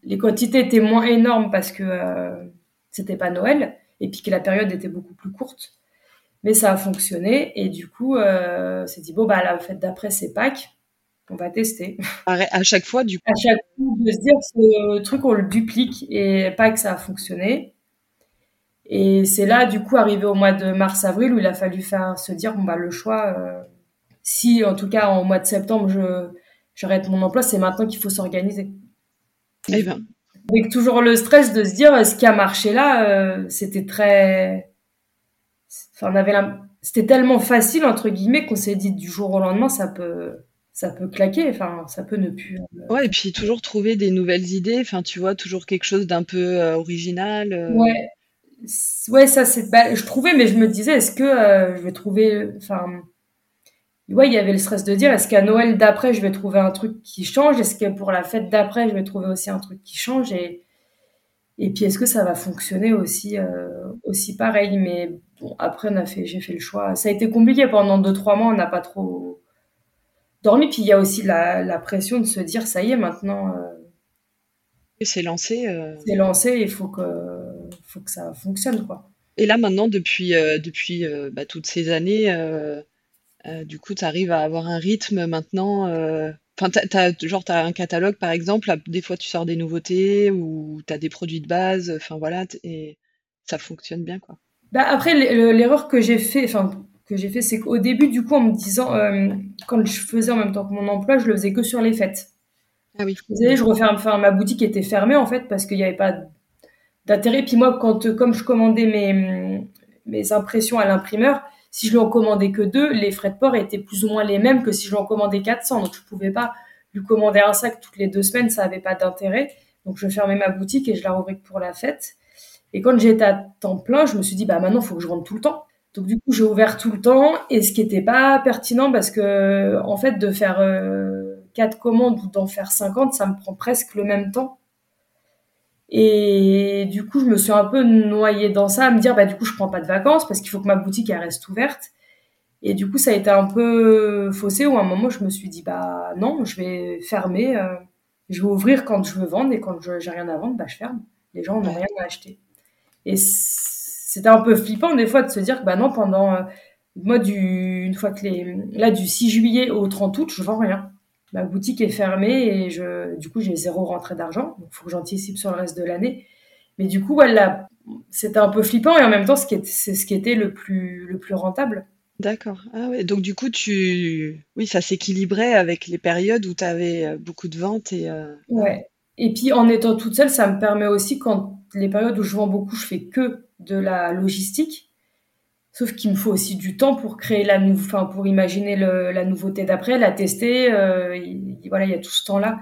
Les quantités étaient moins énormes parce que euh, c'était pas Noël et puis que la période était beaucoup plus courte. Mais ça a fonctionné et du coup, euh, c'est dit bon bah la fête d'après c'est Pâques, on va tester. À chaque fois du coup. À chaque fois de se dire ce truc on le duplique et Pâques ça a fonctionné. Et c'est là du coup arrivé au mois de mars-avril où il a fallu faire se dire bon bah le choix. Euh, si en tout cas en mois de septembre je j'arrête mon emploi, c'est maintenant qu'il faut s'organiser. Eh ben, avec toujours le stress de se dire ce qui a marché là, euh, c'était très, enfin on avait c'était tellement facile entre guillemets qu'on s'est dit du jour au lendemain ça peut ça peut claquer, enfin ça peut ne plus. Euh, ouais et puis toujours trouver des nouvelles idées, enfin tu vois toujours quelque chose d'un peu euh, original. Ouais, ouais ça c'est, bah, je trouvais mais je me disais est-ce que je vais trouver, enfin ouais, il y avait le stress de dire est-ce qu'à Noël d'après, je vais trouver un truc qui change? Est-ce que pour la fête d'après, je vais trouver aussi un truc qui change? Et, et puis, est-ce que ça va fonctionner aussi, euh, aussi pareil? Mais bon, après, on a fait, j'ai fait le choix. Ça a été compliqué pendant deux, trois mois, on n'a pas trop dormi. Puis il y a aussi la, la, pression de se dire ça y est, maintenant. Euh, c'est lancé. Euh. C'est lancé, il faut que, faut que ça fonctionne, quoi. Et là, maintenant, depuis, depuis bah, toutes ces années, euh, du coup, tu arrives à avoir un rythme maintenant. Euh, enfin, t'as, genre, tu as un catalogue, par exemple. Des fois, tu sors des nouveautés ou tu as des produits de base. Enfin, voilà. Et ça fonctionne bien, quoi. Bah, après, l'erreur que j'ai fait, enfin, que j'ai fait, c'est qu'au début, du coup, en me disant, euh, quand je faisais en même temps que mon emploi, je le faisais que sur les fêtes. Ah oui. Vous savez, je referme, enfin, ma boutique était fermée, en fait, parce qu'il n'y avait pas d'intérêt. Puis moi, quand, comme je commandais mes, mes impressions à l'imprimeur, si je lui en commandais que deux, les frais de port étaient plus ou moins les mêmes que si je lui en commandais 400. Donc, je pouvais pas lui commander un sac toutes les deux semaines, ça avait pas d'intérêt. Donc, je fermais ma boutique et je la rouvrais pour la fête. Et quand j'étais à temps plein, je me suis dit, bah, maintenant, il faut que je rentre tout le temps. Donc, du coup, j'ai ouvert tout le temps et ce qui était pas pertinent parce que, en fait, de faire euh, quatre commandes ou d'en faire 50, ça me prend presque le même temps. Et du coup, je me suis un peu noyée dans ça, à me dire, bah, du coup, je prends pas de vacances parce qu'il faut que ma boutique, elle reste ouverte. Et du coup, ça a été un peu faussé où à un moment, je me suis dit, bah non, je vais fermer, euh, je vais ouvrir quand je veux vendre et quand j'ai rien à vendre, bah je ferme. Les gens n'ont rien à acheter. Et c'était un peu flippant des fois de se dire bah non, pendant, euh, moi, du, une fois que les, là, du 6 juillet au 30 août, je vends rien. Ma boutique est fermée et je, du coup, j'ai zéro rentrée d'argent. Donc, il faut que j'anticipe sur le reste de l'année. Mais du coup, voilà, c'était un peu flippant et en même temps, c'est ce qui était le plus, le plus rentable. D'accord. Ah ouais. Donc du coup, tu, oui, ça s'équilibrait avec les périodes où tu avais euh, beaucoup de ventes et. Euh, ouais. Et puis en étant toute seule, ça me permet aussi quand les périodes où je vends beaucoup, je fais que de la logistique. Sauf qu'il me faut aussi du temps pour créer la nou- pour imaginer la nouveauté d'après, la tester. Euh, voilà, il y a tout ce temps-là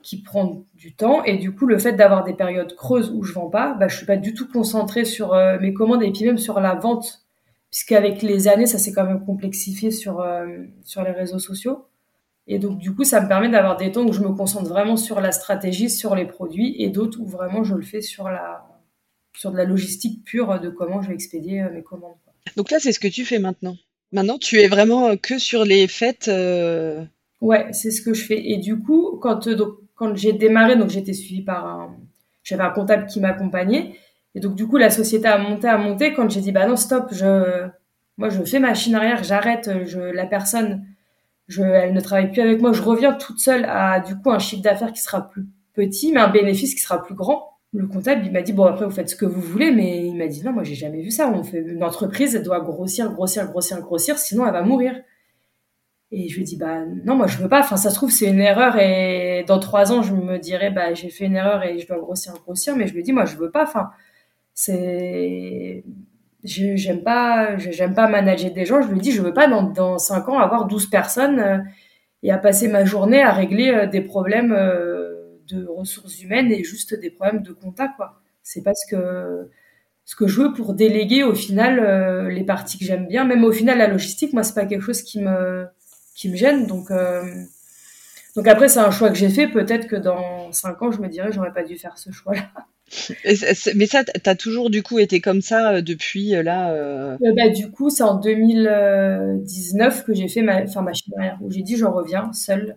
qui prend du temps. Et du coup, le fait d'avoir des périodes creuses où je vends pas, bah, je suis pas du tout concentrée sur euh, mes commandes et puis même sur la vente puisqu'avec les années, ça s'est quand même complexifié euh, sur les réseaux sociaux. Et donc, du coup, ça me permet d'avoir des temps où je me concentre vraiment sur la stratégie, sur les produits, et d'autres où vraiment je le fais sur, la, sur de la logistique pure de comment je vais expédier euh, mes commandes. Donc là, c'est ce que tu fais maintenant. Maintenant, tu es vraiment que sur les fêtes. Euh... Ouais, c'est ce que je fais. Et du coup, quand, donc, quand j'ai démarré, donc j'étais suivie par un, j'avais un comptable qui m'accompagnait. Et donc, du coup, la société a monté, a monté. Quand j'ai dit, bah non, stop, je, moi, je fais machine arrière, j'arrête, je, la personne, je, elle ne travaille plus avec moi, je reviens toute seule à, du coup, un chiffre d'affaires qui sera plus petit, mais un bénéfice qui sera plus grand. Le comptable, il m'a dit, bon, après, vous faites ce que vous voulez, mais il m'a dit, non, moi, j'ai jamais vu ça. On fait, une entreprise, elle doit grossir, grossir, grossir, grossir, sinon elle va mourir. Et je lui ai dit, bah, non, moi, je veux pas. Enfin, ça se trouve, c'est une erreur et dans trois ans, je me dirais, bah, j'ai fait une erreur et je dois grossir, grossir, mais je lui ai dit, moi, je veux pas. Enfin, c'est j'aime pas j'aime pas manager des gens je lui dis je veux pas dans dans cinq ans avoir 12 personnes euh, et à passer ma journée à régler euh, des problèmes euh, de ressources humaines et juste des problèmes de contact quoi. C'est parce que ce que je veux pour déléguer au final les parties que j'aime bien. Même au final la logistique moi c'est pas quelque chose qui me qui me gêne. Donc donc après c'est un choix que j'ai fait. Peut-être que dans cinq ans je me dirais j'aurais pas dû faire ce choix là mais ça, t'as toujours du coup été comme ça euh, depuis euh, là euh... bah, Du coup, c'est en 2019 que j'ai fait ma, enfin, ma arrière, où j'ai dit je reviens seule.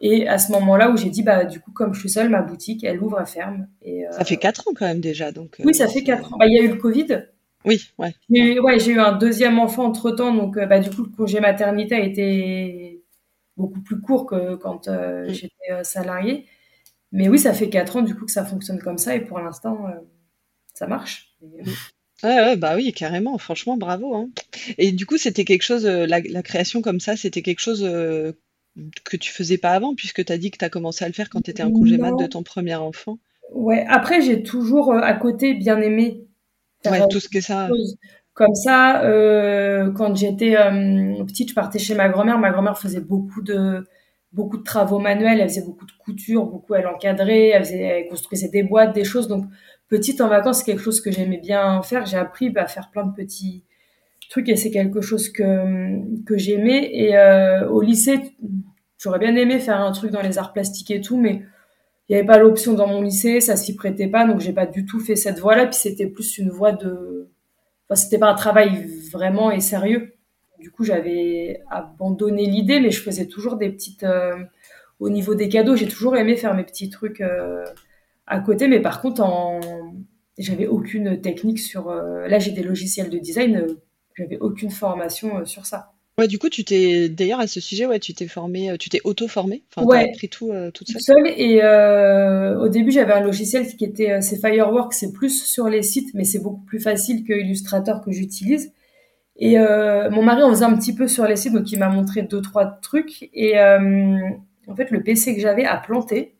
Et à ce moment-là où j'ai dit, bah, du coup, comme je suis seule, ma boutique, elle ouvre, elle ferme. Et, Ça fait 4 ans quand même déjà. Donc, oui, ça fait 4 ans. Bah, il y a eu le Covid. Oui, ouais. J'ai eu, ouais, j'ai eu un deuxième enfant entre temps, donc bah, du coup, le congé maternité a été beaucoup plus court que quand euh, j'étais salariée. Mais oui, ça fait 4 ans du coup que ça fonctionne comme ça et pour l'instant, euh, ça marche. Ouais, ouais, bah oui, carrément. Franchement, bravo. Hein. Et du coup, c'était quelque chose, euh, la, la, création comme ça, c'était quelque chose euh, que tu faisais pas avant, puisque tu as dit que tu as commencé à le faire quand tu étais en congé mat de ton premier enfant. Ouais, après, j'ai toujours à côté bien aimé ouais, tout ce que ça. Comme ça, euh, quand j'étais petite, je partais chez ma grand-mère. Ma grand-mère faisait beaucoup de beaucoup de travaux manuels, elle faisait beaucoup de couture, beaucoup elle encadrait, elle, faisait, elle construisait des boîtes, des choses. Donc petite en vacances, c'est quelque chose que j'aimais bien faire. J'ai appris à faire plein de petits trucs et c'est quelque chose que que j'aimais. Et euh, au lycée, j'aurais bien aimé faire un truc dans les arts plastiques et tout, mais il n'y avait pas l'option dans mon lycée, ça s'y prêtait pas, donc j'ai pas du tout fait cette voie-là. Puis c'était plus une voie de, enfin c'était pas un travail vraiment et sérieux. Du coup, j'avais abandonné l'idée, mais je faisais toujours des petites. Euh, au niveau des cadeaux, j'ai toujours aimé faire mes petits trucs euh, à côté, mais par contre, j'avais aucune technique sur. Euh, là, j'ai des logiciels de design, j'avais aucune formation sur ça. Ouais, du coup, tu t'es d'ailleurs à ce sujet, ouais, tu t'es formé, tu t'es auto-formé, enfin, ouais, t'as appris tout toute seule? seule. Et au début, j'avais un logiciel qui était, c'est Firework, c'est plus sur les sites, mais c'est beaucoup plus facile que Illustrator que j'utilise. Et euh, mon mari en faisait un petit peu sur les sites, donc il m'a montré deux trois trucs. Et euh, en fait, le PC que j'avais a planté.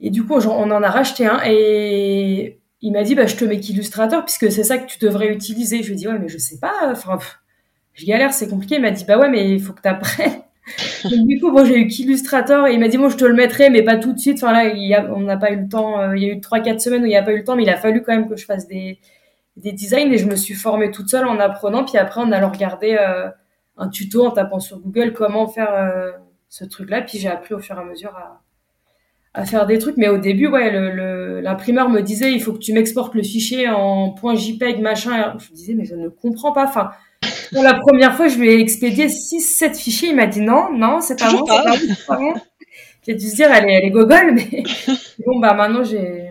Et du coup, on en a racheté un. Et il m'a dit, bah, je te mets qu'Illustrator, puisque c'est ça que tu devrais utiliser. Je lui ai dit, ouais, mais je sais pas. Enfin, je galère, c'est compliqué. Il m'a dit, bah ouais, mais il faut que tu apprennes. donc, du coup, bon, j'ai eu qu'Illustrator et il m'a dit, bon, je te le mettrai, mais pas tout de suite. Enfin, là, il y a, on n'a pas eu le temps. Euh, il y a eu trois, quatre semaines où il n'y a pas eu le temps, mais il a fallu quand même que je fasse des, des designs et je me suis formée toute seule en apprenant. Puis après, en allant regarder euh, un tuto, en tapant sur Google comment faire euh, ce truc-là. Puis j'ai appris au fur et à mesure à, à faire des trucs. Mais au début, ouais, l'imprimeur me disait il faut que tu m'exportes le fichier en .jpeg machin. je me disais mais je ne comprends pas. Enfin, Pour la première fois, je lui ai expédié 6-7 fichiers. Il m'a dit non, non, c'est pas bon, c'est pas bon. J'ai dû se dire, elle est, elle est gogole, mais bon, bah maintenant, j'ai,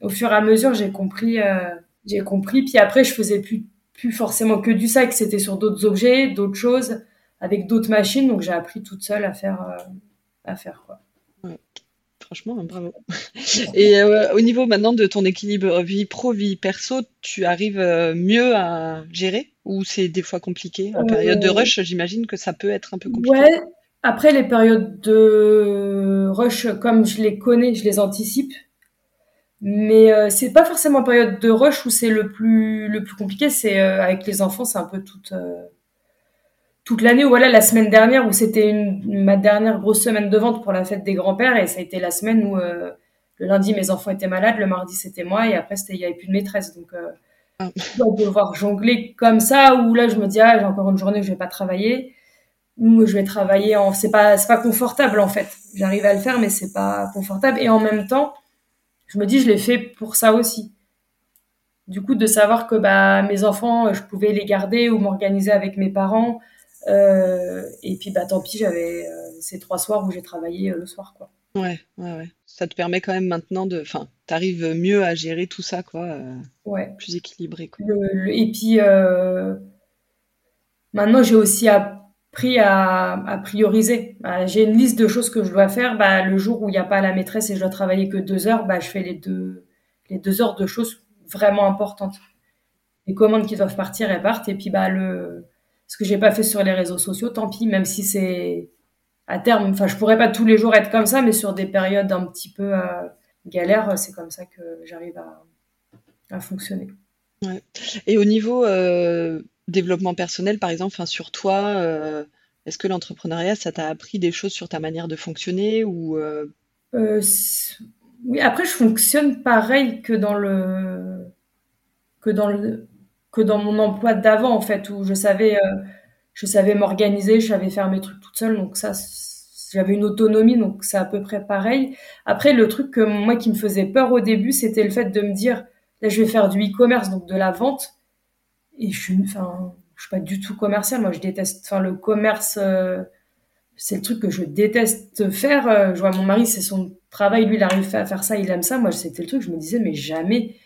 au fur et à mesure, j'ai compris, euh, j'ai compris. Puis après, je faisais plus, plus forcément que du sac, c'était sur d'autres objets, d'autres choses, avec d'autres machines. Donc, j'ai appris toute seule à faire, euh, à faire quoi. Franchement, bravo. Et euh, au niveau maintenant de ton équilibre vie pro, vie perso, tu arrives mieux à gérer? Ou c'est des fois compliqué En période de rush, j'imagine que ça peut être un peu compliqué. Ouais, après les périodes de rush, comme je les connais, je les anticipe. Mais euh, c'est pas forcément en période de rush où c'est le plus le plus compliqué. C'est euh, avec les enfants, c'est un peu toute euh, toute l'année. Voilà, la semaine dernière où c'était ma dernière grosse semaine de vente pour la fête des grands-pères et ça a été la semaine où le lundi mes enfants étaient malades, le mardi c'était moi et après il y avait plus de maîtresse. Donc ah. devoir jongler comme ça où là je me dis ah j'ai encore une journée où je vais pas travailler. Où je vais travailler en c'est pas c'est pas confortable en fait. J'arrive à le faire mais c'est pas confortable. Et en même temps je me dis je l'ai fait pour ça aussi. Du coup de savoir que bah mes enfants je pouvais les garder ou m'organiser avec mes parents euh, et puis bah tant pis j'avais euh, ces trois soirs où j'ai travaillé euh, le soir quoi. Ouais ouais ouais. Ça te permet quand même maintenant de enfin t'arrives mieux à gérer tout ça quoi ouais plus équilibré quoi et puis maintenant j'ai aussi à pris à, prioriser. Bah, j'ai une liste de choses que je dois faire. Bah, le jour où il n'y a pas la maîtresse et je dois travailler que deux heures, bah, je fais les deux, les deux heures de choses vraiment importantes. Les commandes qui doivent partir, elles partent. Et puis, bah, le, ce que j'ai pas fait sur les réseaux sociaux, tant pis, même si c'est à terme, enfin, je pourrais pas tous les jours être comme ça, mais sur des périodes un petit peu euh, galères, c'est comme ça que j'arrive à, à fonctionner. Ouais. Et au niveau euh, développement personnel, par exemple, sur toi, euh, est-ce que l'entrepreneuriat, ça t'a appris des choses sur ta manière de fonctionner ou euh? Euh, Oui, après, je fonctionne pareil que dans le que dans le que dans mon emploi d'avant, en fait, où je savais je savais m'organiser, je savais faire mes trucs toute seule, donc ça, j'avais une autonomie, donc c'est à peu près pareil. Après, le truc que moi qui me faisait peur au début, c'était le fait de me dire, là, je vais faire du e-commerce, donc de la vente et je suis, enfin, je suis pas du tout commercial. Moi, je déteste, enfin, le commerce, euh, c'est le truc que je déteste faire. Euh, je vois mon mari, c'est son travail, lui, il arrive à faire ça, il aime ça. Moi, c'était le truc, je me disais, mais jamais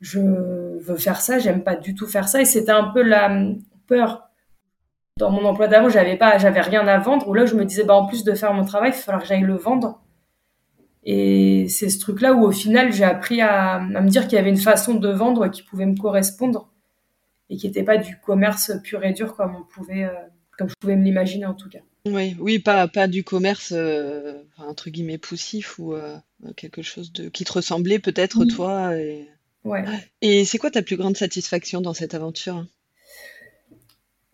je veux faire ça, j'aime pas du tout faire ça. Et c'était un peu la peur. Dans mon emploi d'avant, j'avais pas, j'avais rien à vendre. Ou là, je me disais, bah, en plus de faire mon travail, il va falloir que j'aille le vendre. Et c'est ce truc-là où, au final, j'ai appris à, à me dire qu'il y avait une façon de vendre qui pouvait me correspondre et qui n'était pas du commerce pur et dur comme on pouvait, euh, comme je pouvais me l'imaginer en tout cas. Oui, oui, pas, pas du commerce euh, entre guillemets poussif ou euh, quelque chose de qui te ressemblait peut-être toi. Et... Ouais. Et c'est quoi ta plus grande satisfaction dans cette aventure?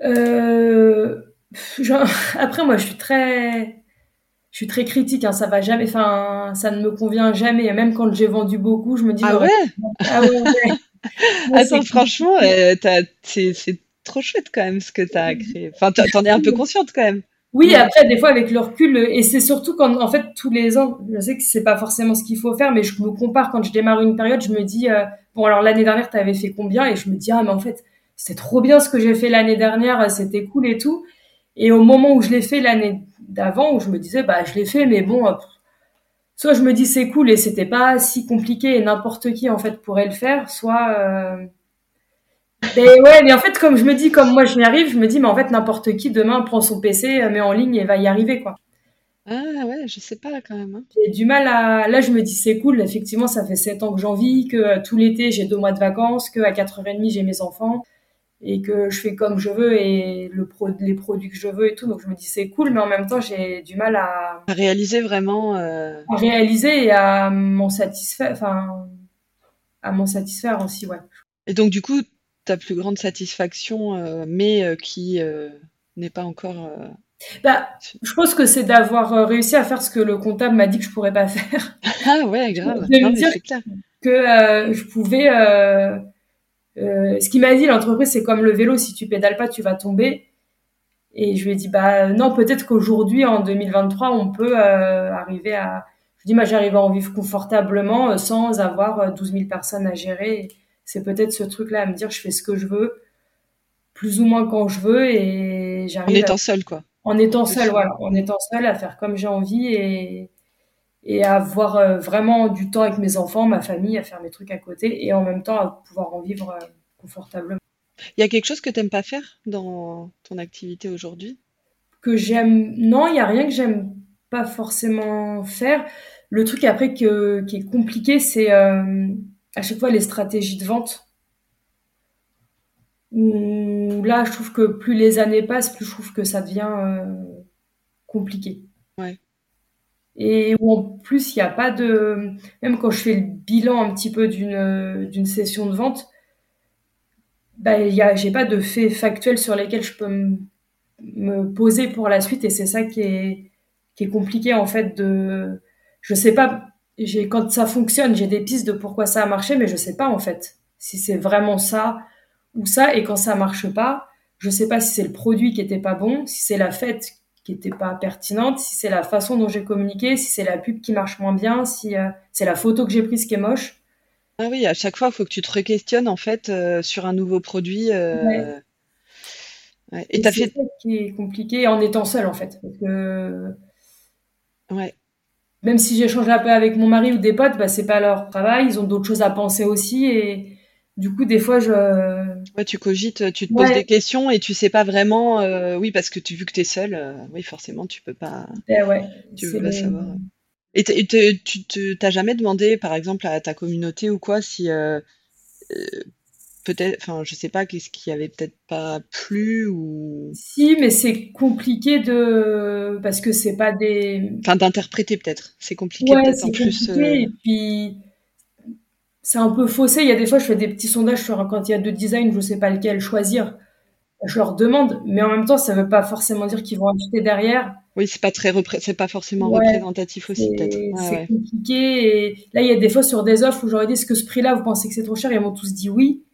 Après, moi, je suis très, je suis très critique. Hein, ça va jamais, enfin, ça ne me convient jamais. Même quand j'ai vendu beaucoup, je me dis. Ah ouais. Ah ouais. Attends, franchement, euh, c'est trop chouette quand même ce que tu as créé. Enfin, t'en es un peu consciente quand même. Oui, après, des fois, avec le recul, et c'est surtout quand, en fait, tous les ans, je sais que c'est pas forcément ce qu'il faut faire, mais je me compare quand je démarre une période, je me dis, euh, bon, alors l'année dernière, tu avais fait combien? Et je me dis, ah, mais en fait, c'est trop bien ce que j'ai fait l'année dernière, c'était cool et tout. Et au moment où je l'ai fait l'année d'avant, où je me disais, bah, je l'ai fait, mais bon, soit je me dis c'est cool et c'était pas si compliqué et n'importe qui en fait pourrait le faire, soit euh... mais ouais, mais en fait comme je me dis comme moi je n'y arrive, je me dis mais en fait n'importe qui demain prend son PC, met en ligne et va y arriver quoi. Ah ouais, je sais pas quand même. Hein. J'ai du mal à. Là, je me dis c'est cool. Effectivement, ça fait sept ans que j'en vis, que euh, tout l'été j'ai deux mois de vacances, que à 4h30 j'ai mes enfants et que je fais comme je veux et le pro, les produits que je veux et tout. Donc je me dis c'est cool, mais en même temps j'ai du mal à, à réaliser vraiment. Euh... À réaliser et à m'en satisfaire, enfin à m'en satisfaire aussi, ouais. Et donc du coup ta plus grande satisfaction, euh, mais euh, qui n'est pas encore. Bah, je pense que c'est d'avoir réussi à faire ce que le comptable m'a dit que je pourrais pas faire. Ah ouais, grave. Non, mais clair. Que je pouvais ce qu'il m'a dit, l'entreprise, c'est comme le vélo, si tu pédales pas, tu vas tomber. Et je lui ai dit, bah non, peut-être qu'aujourd'hui, en 2023, on peut euh, arriver à... Je lui ai dit, j'arrive à en vivre confortablement euh, sans avoir 12 000 personnes à gérer. C'est peut-être ce truc-là, à me dire, je fais ce que je veux, plus ou moins quand je veux et j'arrive. En étant seul, quoi. En étant seul, voilà. En étant seul à faire comme j'ai envie et, et à avoir euh, vraiment du temps avec mes enfants, ma famille, à faire mes trucs à côté et en même temps à pouvoir en vivre euh, confortablement. Il y a quelque chose que tu n'aimes pas faire dans ton activité aujourd'hui? Que j'aime. Non, il n'y a rien que j'aime pas forcément faire. Le truc après que, qui est compliqué, c'est euh, à chaque fois les stratégies de vente. Où là, je trouve que plus les années passent, plus je trouve que ça devient compliqué. Ouais. Et où en plus, il n'y a pas de. Même quand je fais le bilan un petit peu d'une, d'une session de vente, bah, je n'ai pas de faits factuels sur lesquels je peux me poser pour la suite. Et c'est ça qui est, qui est compliqué en fait. De, je sais pas, j'ai, quand ça fonctionne, j'ai des pistes de pourquoi ça a marché, mais je sais pas en fait si c'est vraiment ça ou ça. Et quand ça marche pas, je sais pas si c'est le produit qui était pas bon, si c'est la fête qui était pas pertinente, si c'est la façon dont j'ai communiqué, si c'est la pub qui marche moins bien, si euh, c'est la photo que j'ai prise qui est moche. Ah oui, à chaque fois, il faut que tu te re-questionnes en fait euh, sur un nouveau produit. Euh, ouais. Et, t'as fait. C'est qui est compliqué en étant seul en fait. Parce que... Ouais. Même si j'échange un peu avec mon mari ou des potes, bah, c'est pas leur travail, ils ont d'autres choses à penser aussi. Et du coup, des fois, je. Ouais, tu cogites, tu te poses des questions et tu sais pas vraiment. Euh, oui, parce que tu, vu que tu es seul, euh, oui, forcément, tu peux pas. Eh ouais, tu peux pas savoir. Et, tu t'as jamais demandé, par exemple, à ta communauté ou quoi, si euh, peut-être, enfin, je sais pas, qu'est-ce qui avait peut-être pas plu ou. Si, mais c'est compliqué de, parce que c'est pas des. Enfin, d'interpréter peut-être. C'est compliqué peut-être en plus. Et puis c'est un peu faussé. Il y a des fois, je fais des petits sondages sur quand il y a deux designs, je ne sais pas lequel choisir. Je leur demande, mais en même temps, ça ne veut pas forcément dire qu'ils vont acheter derrière. Oui, c'est pas très c'est pas forcément représentatif aussi peut-être. c'est compliqué. Et là, il y a des fois sur des offres où j'aurais dit, est-ce que ce prix-là, vous pensez que c'est trop cher? Ils m'ont tous dit oui.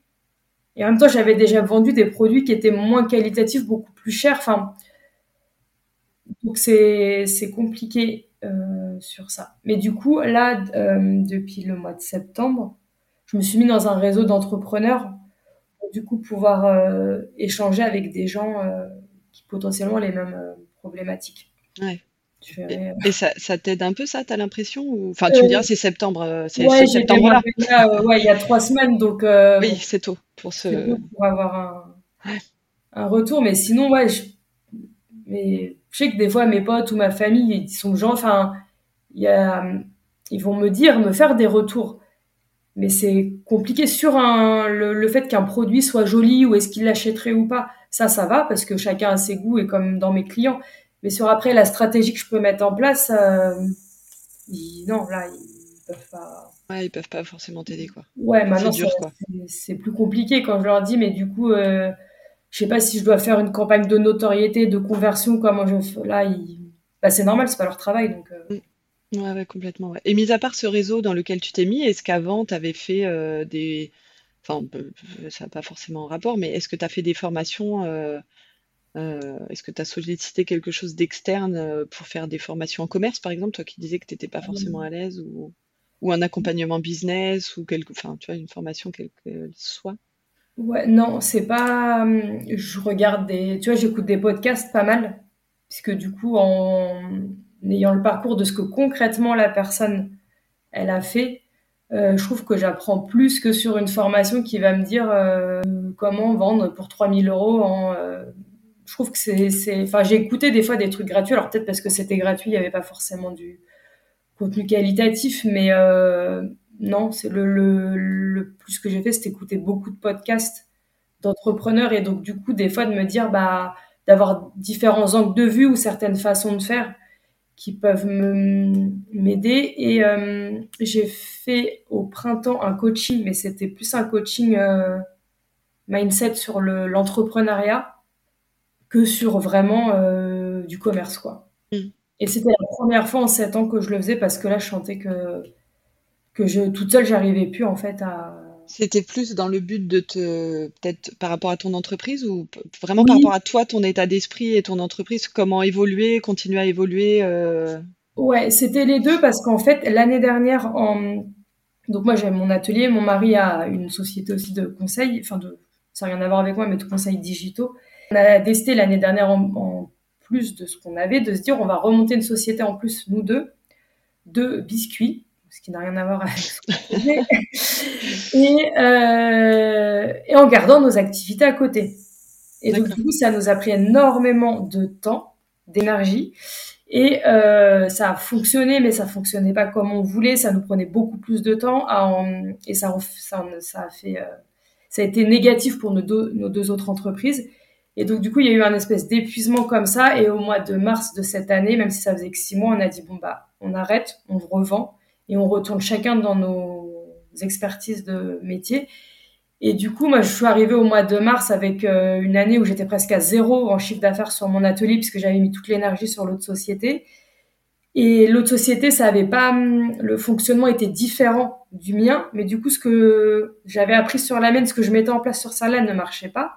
Et en même temps, j'avais déjà vendu des produits qui étaient moins qualitatifs, beaucoup plus chers. Enfin, donc c'est compliqué euh, sur ça. Mais du coup, là, euh, depuis le mois de septembre, je me suis mis dans un réseau d'entrepreneurs pour du coup pouvoir euh, échanger avec des gens euh, qui potentiellement ont les mêmes euh, problématiques. Ouais. Et, ça, ça t'aide un peu ça, t'as l'impression Enfin, tu me diras, c'est septembre, c'est ouais, septembre là. ouais, il y a trois semaines, donc. oui, c'est tôt pour ce. pour avoir un, un, retour, mais sinon, ouais, je... mais je sais que des fois mes potes ou ma famille, ils sont gens, enfin, il y a, ils vont me dire, me faire des retours mais c'est compliqué sur un, le, fait qu'un produit soit joli ou est-ce qu'il l'achèterait ou pas. Ça, ça va parce que chacun a ses goûts et comme dans mes clients. Mais sur après la stratégie que je peux mettre en place, euh, non, là, ils peuvent pas. Ouais, ils peuvent pas forcément t'aider, quoi. Ouais, maintenant, c'est plus compliqué quand je leur dis, mais du coup, euh, je sais pas si je dois faire une campagne de notoriété, de conversion, comment je fais. Là, bah, c'est normal, c'est pas leur travail, donc. Euh. Mm. Ouais, complètement. Et mis à part ce réseau dans lequel tu t'es mis, est-ce qu'avant, tu avais fait euh, des... Enfin, ça n'a pas forcément un rapport, mais est-ce que tu as fait des formations euh, euh, Est-ce que tu as sollicité quelque chose d'externe pour faire des formations en commerce, par exemple, toi qui disais que tu n'étais pas forcément à l'aise, ou, ou un accompagnement business, ou quelque... enfin, tu vois, une formation quelle qu'elle soit? Ouais, non, c'est pas. Hum, je regarde des. Tu vois, j'écoute des podcasts pas mal, puisque du coup, en ayant le parcours de ce que concrètement la personne elle a fait, euh, je trouve que j'apprends plus que sur une formation qui va me dire euh, comment vendre pour 3000 euros. En, euh, je trouve que c'est, enfin, j'ai écouté des fois des trucs gratuits. Alors peut-être parce que c'était gratuit, il n'y avait pas forcément du contenu qualitatif, mais non, c'est le, plus que j'ai fait, c'est écouter beaucoup de podcasts d'entrepreneurs et donc du coup des fois de me dire bah d'avoir différents angles de vue ou certaines façons de faire qui peuvent m'aider. Et euh, j'ai fait au printemps un coaching, mais c'était plus un coaching euh, mindset sur l'entrepreneuriat que sur vraiment euh, du commerce, quoi. Mm. Et c'était la première fois en sept ans que je le faisais parce que là, je sentais que, que je, toute seule, j'arrivais plus en fait à, c'était plus dans le but de te, peut-être par rapport à ton entreprise ou vraiment par rapport à toi, ton état d'esprit et ton entreprise, comment évoluer, continuer à évoluer euh... Ouais, c'était les deux parce qu'en fait, l'année dernière, en... donc moi j'ai mon atelier, mon mari a une société aussi de conseil, enfin de ça n'a rien à voir avec moi, mais de conseils digitaux. On a décidé l'année dernière, en, plus de ce qu'on avait, de se dire on va remonter une société en plus, nous deux, de biscuits, ce qui n'a rien à voir avec ce qu'on et, euh, et en gardant nos activités à côté. Et donc, du coup, ça nous a pris énormément de temps, d'énergie. Et euh, ça a fonctionné, mais ça fonctionnait pas comme on voulait. Ça nous prenait beaucoup plus de temps. À et ça, ça, ça, a fait, euh, ça a été négatif pour nos deux, nos deux autres entreprises. Et donc, du coup, il y a eu un espèce d'épuisement comme ça. Et au mois de mars de cette année, même si ça faisait que six mois, on a dit, bon, bah, on arrête, on revend et on retourne chacun dans nos expertises de métier. Et du coup, moi, je suis arrivée au mois de mars avec euh, une année où j'étais presque à zéro en chiffre d'affaires sur mon atelier puisque j'avais mis toute l'énergie sur l'autre société. Et l'autre société, ça avait pas, hum, le fonctionnement était différent du mien, mais du coup, ce que j'avais appris sur la mienne, ce que je mettais en place sur celle-là ne marchait pas.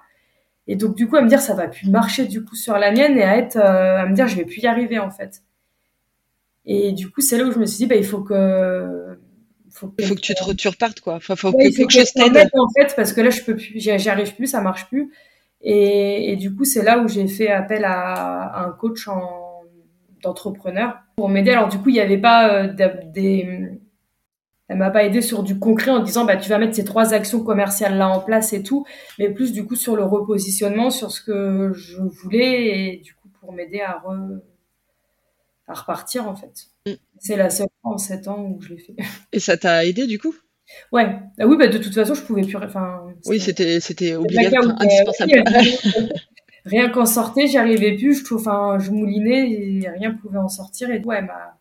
Et donc, du coup, à me dire, ça va plus marcher du coup sur la mienne et à euh, à me dire, je vais plus y arriver en fait. Et du coup, c'est là où je me suis dit, bah, il faut que il faut que tu, te, tu repartes, quoi. Enfin, faut que quelque chose t'aide. En fait, parce que là, je peux plus, j'y arrive plus, ça marche plus. Et, et du coup, c'est là où j'ai fait appel à, un coach en, d'entrepreneur pour m'aider. Alors, du coup, il n'y avait pas euh, des, elle m'a pas aidé sur du concret en disant, bah, tu vas mettre ces trois actions commerciales là en place et tout, mais plus, du coup, sur le repositionnement, sur ce que je voulais et du coup, pour m'aider à re, à repartir en fait. Mm. C'est la seule fois en 7 ans où je l'ai fait. Et ça t'a aidé du coup? Ouais, ah oui, bah, de toute façon, je pouvais plus. Enfin, oui, c'était c'était obligatoire, indispensable. rien qu'en sortait, j'y arrivais plus. Je, enfin, je moulinais et rien pouvait en sortir. Et ouais, elle m'a,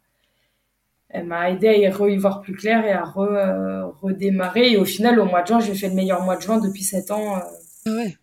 elle m'a aidé à y, y voir plus clair et à re, euh, redémarrer. Et au final, au mois de juin, j'ai fait le meilleur mois de juin depuis 7 ans. Euh. Ah ouais.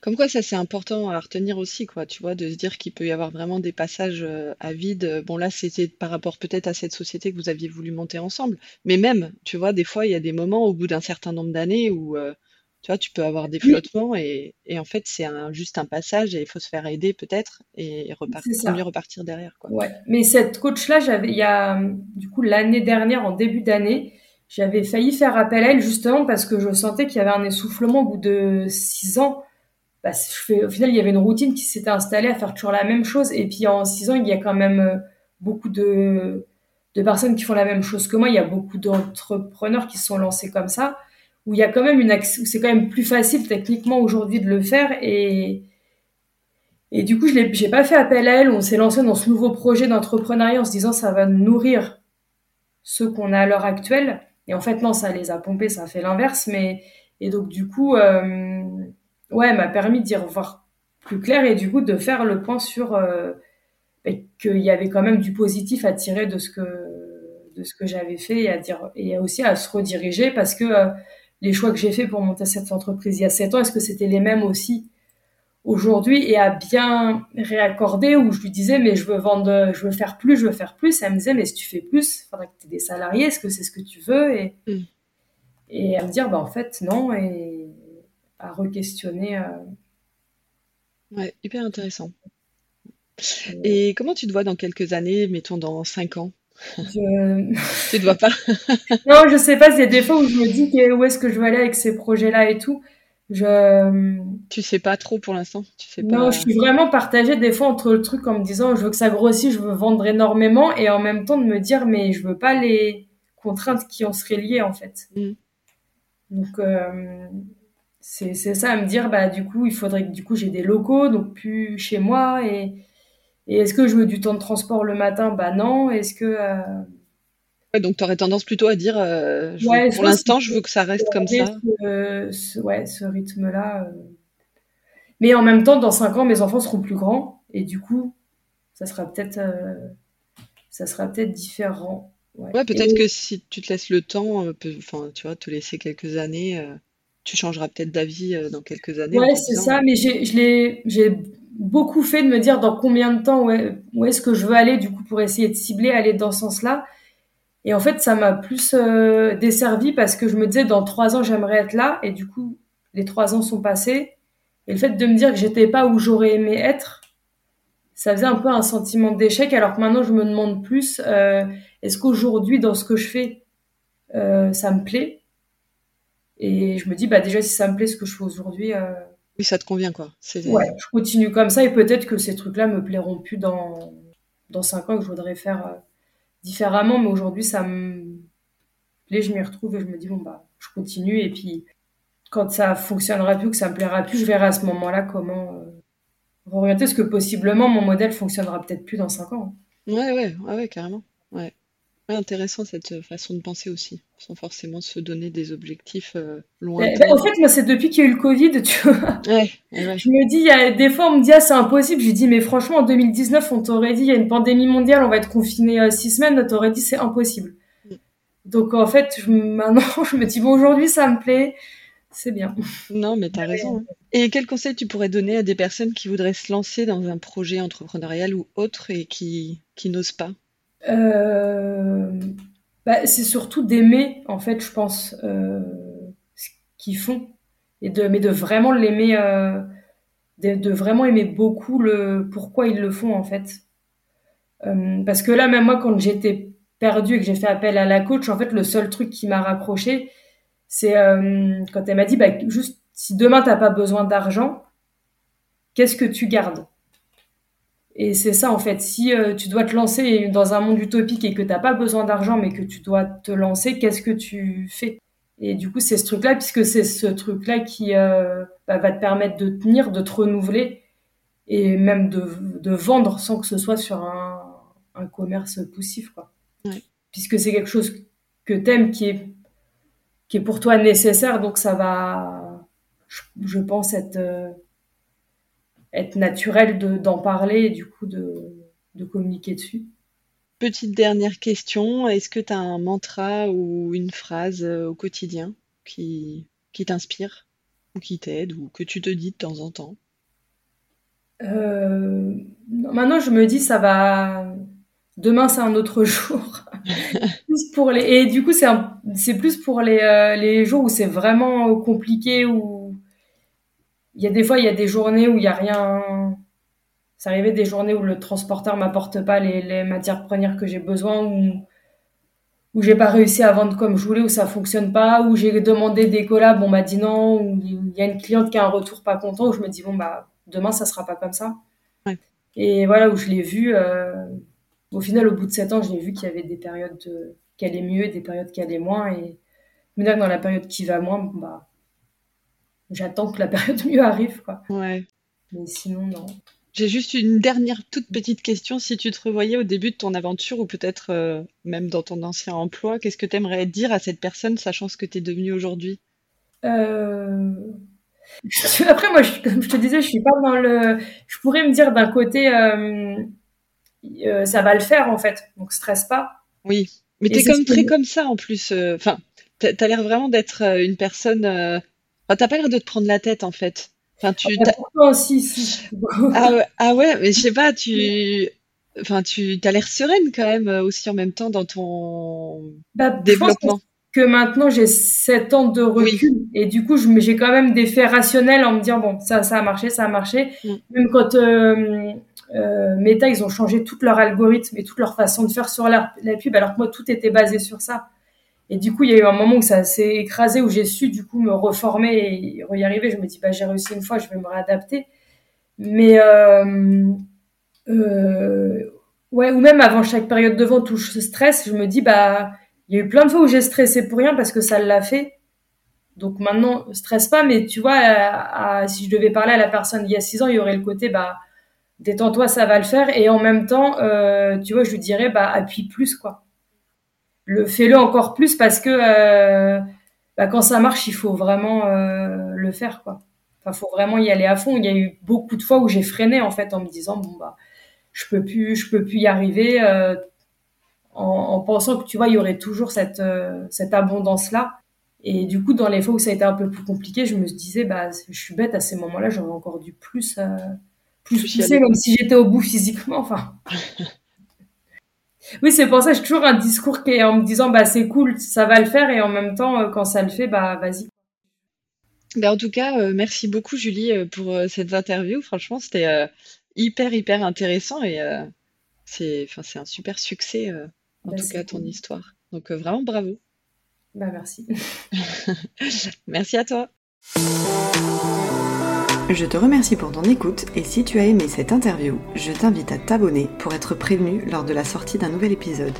Comme quoi, ça c'est important à retenir aussi, quoi, tu vois, de se dire qu'il peut y avoir vraiment des passages euh, à vide. Bon, là, c'était par rapport peut-être à cette société que vous aviez voulu monter ensemble. Mais même, tu vois, des fois, il y a des moments au bout d'un certain nombre d'années où, euh, tu vois, tu peux avoir des flottements et, et en fait, c'est un, juste un passage et il faut se faire aider peut-être et repartir, mieux repartir derrière, quoi. Ouais. Mais cette coach-là, j'avais, il y a, du coup, l'année dernière, en début d'année, j'avais failli faire appel à elle justement parce que je sentais qu'il y avait un essoufflement au bout de six ans bah, au final, il y avait une routine qui s'était installée à faire toujours la même chose. Et puis en six ans, il y a quand même euh, beaucoup de, personnes qui font la même chose que moi. Il y a beaucoup d'entrepreneurs qui se sont lancés comme ça, où il y a quand même une c'est quand même plus facile techniquement aujourd'hui de le faire. Et, et du coup, je n'ai pas fait appel à elle. On s'est lancé dans ce nouveau projet d'entrepreneuriat en se disant ça va nourrir ceux qu'on a à l'heure actuelle. Et en fait, non, ça les a pompés, ça a fait l'inverse. Mais et donc du coup, euh, ouais, m'a permis d'y revoir plus clair et du coup de faire le point sur euh, ben, qu'il y avait quand même du positif à tirer de ce que de ce que j'avais fait et à dire et aussi à se rediriger parce que euh, les choix que j'ai fait pour monter cette entreprise il y a sept ans est-ce que c'était les mêmes aussi aujourd'hui et à bien réaccorder où je lui disais mais je veux vendre je veux faire plus je veux faire plus elle me disait mais si tu fais plus il faudrait que tu aies des salariés est-ce que c'est ce que tu veux et mm. et à me dire bah en fait non et à re-questionner. Euh. Ouais, hyper intéressant. Et comment tu te vois dans quelques années, mettons dans cinq ans? Je... Tu te vois pas? Non, je sais pas. A des fois où je me dis où est-ce que je vais aller avec ces projets-là et tout. Je... Tu sais pas trop pour l'instant tu sais Non, je suis vraiment partagée des fois entre le truc en me disant je veux que ça grossisse, je veux vendre énormément et en même temps de me dire mais je veux pas les contraintes qui en seraient liées en fait. Mm. Donc euh, c'est ça à me dire bah du coup il faudrait que du coup j'ai des locaux donc plus chez moi et, et est-ce que je veux du temps de transport le matin? Bah non. Est-ce que euh, donc tu aurais tendance plutôt à dire euh, pour l'instant je veux que ça reste comme ça. ce, ouais ce rythme là euh. mais en même temps dans cinq ans mes enfants seront plus grands et du coup ça sera peut-être ça sera peut-être différent ouais, peut-être que si tu te laisses le temps enfin tu vois te laisser quelques années tu changeras peut-être d'avis euh, dans quelques années. Ouais, c'est ça, mais j'ai beaucoup fait de me dire dans combien de temps, où est-ce que je veux aller, du coup, pour essayer de cibler, aller dans ce sens-là. Et en fait, ça m'a plus euh, desservi parce que je me disais, dans trois ans, j'aimerais être là. Et du coup, les trois ans sont passés. Et le fait de me dire que j'étais pas où j'aurais aimé être, ça faisait un peu un sentiment d'échec. Alors que maintenant, je me demande plus, euh, est-ce qu'aujourd'hui, dans ce que je fais, ça me plaît? Et je me dis, bah déjà, si ça me plaît ce que je fais aujourd'hui, oui, ça te convient, quoi. Ouais, je continue comme ça et peut-être que ces trucs-là me plairont plus dans, dans 5 ans que je voudrais faire euh, différemment. Mais aujourd'hui, ça me plaît, je m'y retrouve et je me dis, bon, bah, je continue. Et puis, quand ça fonctionnera plus, que ça me plaira plus, je verrai à ce moment-là comment euh, orienter. Parce que possiblement, mon modèle fonctionnera peut-être plus dans 5 ans. Ouais, ouais, ouais, ouais carrément. Ouais intéressant cette façon de penser aussi, sans forcément se donner des objectifs euh, loin. Bah, en fait, moi, c'est depuis qu'il y a eu le Covid, tu vois. Ouais, Je me dis, il y a des fois, on me dit, ah, c'est impossible. Je dis, mais franchement, en 2019, on t'aurait dit, il y a une pandémie mondiale, on va être confiné euh, six semaines, on t'aurait dit, c'est impossible. Mm. Donc, en fait, je, maintenant, je me dis, bon, aujourd'hui, ça me plaît. C'est bien. Non, mais tu as raison. Hein. Et quel conseil tu pourrais donner à des personnes qui voudraient se lancer dans un projet entrepreneurial ou autre et qui, qui n'osent pas? Bah, c'est surtout d'aimer, en fait, je pense, euh, ce qu'ils font. Et de, mais de vraiment l'aimer, euh, de, vraiment aimer beaucoup le pourquoi ils le font, en fait. parce que là, même moi, quand j'étais perdue et que j'ai fait appel à la coach, en fait, le seul truc qui m'a raccroché, c'est quand elle m'a dit, bah, juste, si demain, t'as pas besoin d'argent, qu'est-ce que tu gardes? Et c'est ça, en fait. Si euh, tu dois te lancer dans un monde utopique et que tu n'as pas besoin d'argent, mais que tu dois te lancer, qu'est-ce que tu fais? Et du coup, c'est ce truc-là, puisque c'est ce truc-là qui euh, bah, va te permettre de tenir, de te renouveler et même de, vendre sans que ce soit sur un, commerce poussif, quoi. Puisque c'est quelque chose que tu aimes, qui est, qui est pour toi nécessaire, donc ça va, je, pense, être... Euh, être naturel d'en parler et du coup de, de communiquer dessus. Petite dernière question, est-ce que tu as un mantra ou une phrase euh, au quotidien qui, qui t'inspire ou qui t'aide ou que tu te dis de temps en temps? Euh, Maintenant, je me dis ça va. Demain, c'est un autre jour. plus pour les... Et du coup, c'est plus pour les, euh, les jours où c'est vraiment compliqué, ou il y a des fois, il y a des journées où il y a rien. Ça arrivait des journées où le transporteur m'apporte pas les, matières premières que j'ai besoin, ou où j'ai pas réussi à vendre comme je voulais, où ça fonctionne pas, où j'ai demandé des collabs, on m'a dit non, ou il y a une cliente qui a un retour pas content, où je me dis bon bah demain ça sera pas comme ça. Et voilà où je l'ai vu. Euh, au final, au bout de sept ans, je l'ai vu qu'il y avait des périodes qui allaient mieux, des périodes qui allaient moins, et maintenant dans la période qui va moins, bah j'attends que la période mieux arrive, quoi. Ouais. Mais sinon, non. J'ai juste une dernière toute petite question. Si tu te revoyais au début de ton aventure ou peut-être euh, même dans ton ancien emploi, qu'est-ce que tu aimerais dire à cette personne, sachant ce que tu es devenue aujourd'hui? Euh... Après, moi, je, comme je te disais, je suis pas dans le. Je pourrais me dire d'un côté, euh, ça va le faire en fait, donc stresse pas. Oui, mais tu es comme très comme ça en plus. Enfin, tu as l'air vraiment d'être une personne t'as pas l'air de te prendre la tête en fait. Enfin, tu. Ah, si. ah, ouais, ah ouais, mais je sais pas, tu. Enfin, tu as l'air sereine quand même euh, aussi en même temps dans ton bah, développement. que maintenant j'ai 7 ans de recul et du coup j'ai quand même des faits rationnels en me disant bon ça ça a marché ça a marché mm. même quand euh, euh, Meta ils ont changé tout leur algorithme et toute leur façon de faire sur la, la pub alors que moi tout était basé sur ça et du coup, il y a eu un moment où ça s'est écrasé, où j'ai su du coup me reformer et y arriver. Je me dis, bah, j'ai réussi une fois, je vais me réadapter. Mais euh, euh, ouais, ou même avant chaque période de vente où je stresse, je me dis, bah, il y a eu plein de fois où j'ai stressé pour rien parce que ça l'a fait. Donc maintenant, stresse pas, mais tu vois, si je devais parler à la personne il y a six ans, il y aurait le côté, bah, détends-toi, ça va le faire. Et en même temps, euh, tu vois, je lui dirais, bah, appuie plus, quoi le fais-le encore plus parce que euh, bah, quand ça marche, il faut vraiment euh, le faire, quoi. Enfin, faut vraiment y aller à fond. Il y a eu beaucoup de fois où j'ai freiné en fait en me disant bon bah je peux plus, je peux plus y arriver, euh, en, pensant que tu vois il y aurait toujours cette cette abondance là. Et du coup, dans les fois où ça a été un peu plus compliqué, je me disais bah je suis bête à ces moments-là, j'aurais encore dû plus plus pousser, même si j'étais au bout physiquement. Enfin. Oui, c'est pour ça que j'ai toujours un discours qui est en me disant bah c'est cool, ça va le faire et en même temps euh, quand ça le fait bah vas-y. Ben, en tout cas, euh, merci beaucoup Julie euh, pour cette interview. Franchement, c'était hyper hyper intéressant et c'est enfin c'est un super succès en bah, tout cas ton histoire. Donc vraiment bravo. Bah, merci. merci à toi. Je te remercie pour ton écoute et si tu as aimé cette interview, je t'invite à t'abonner pour être prévenu lors de la sortie d'un nouvel épisode.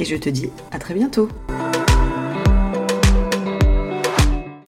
Et je te dis à très bientôt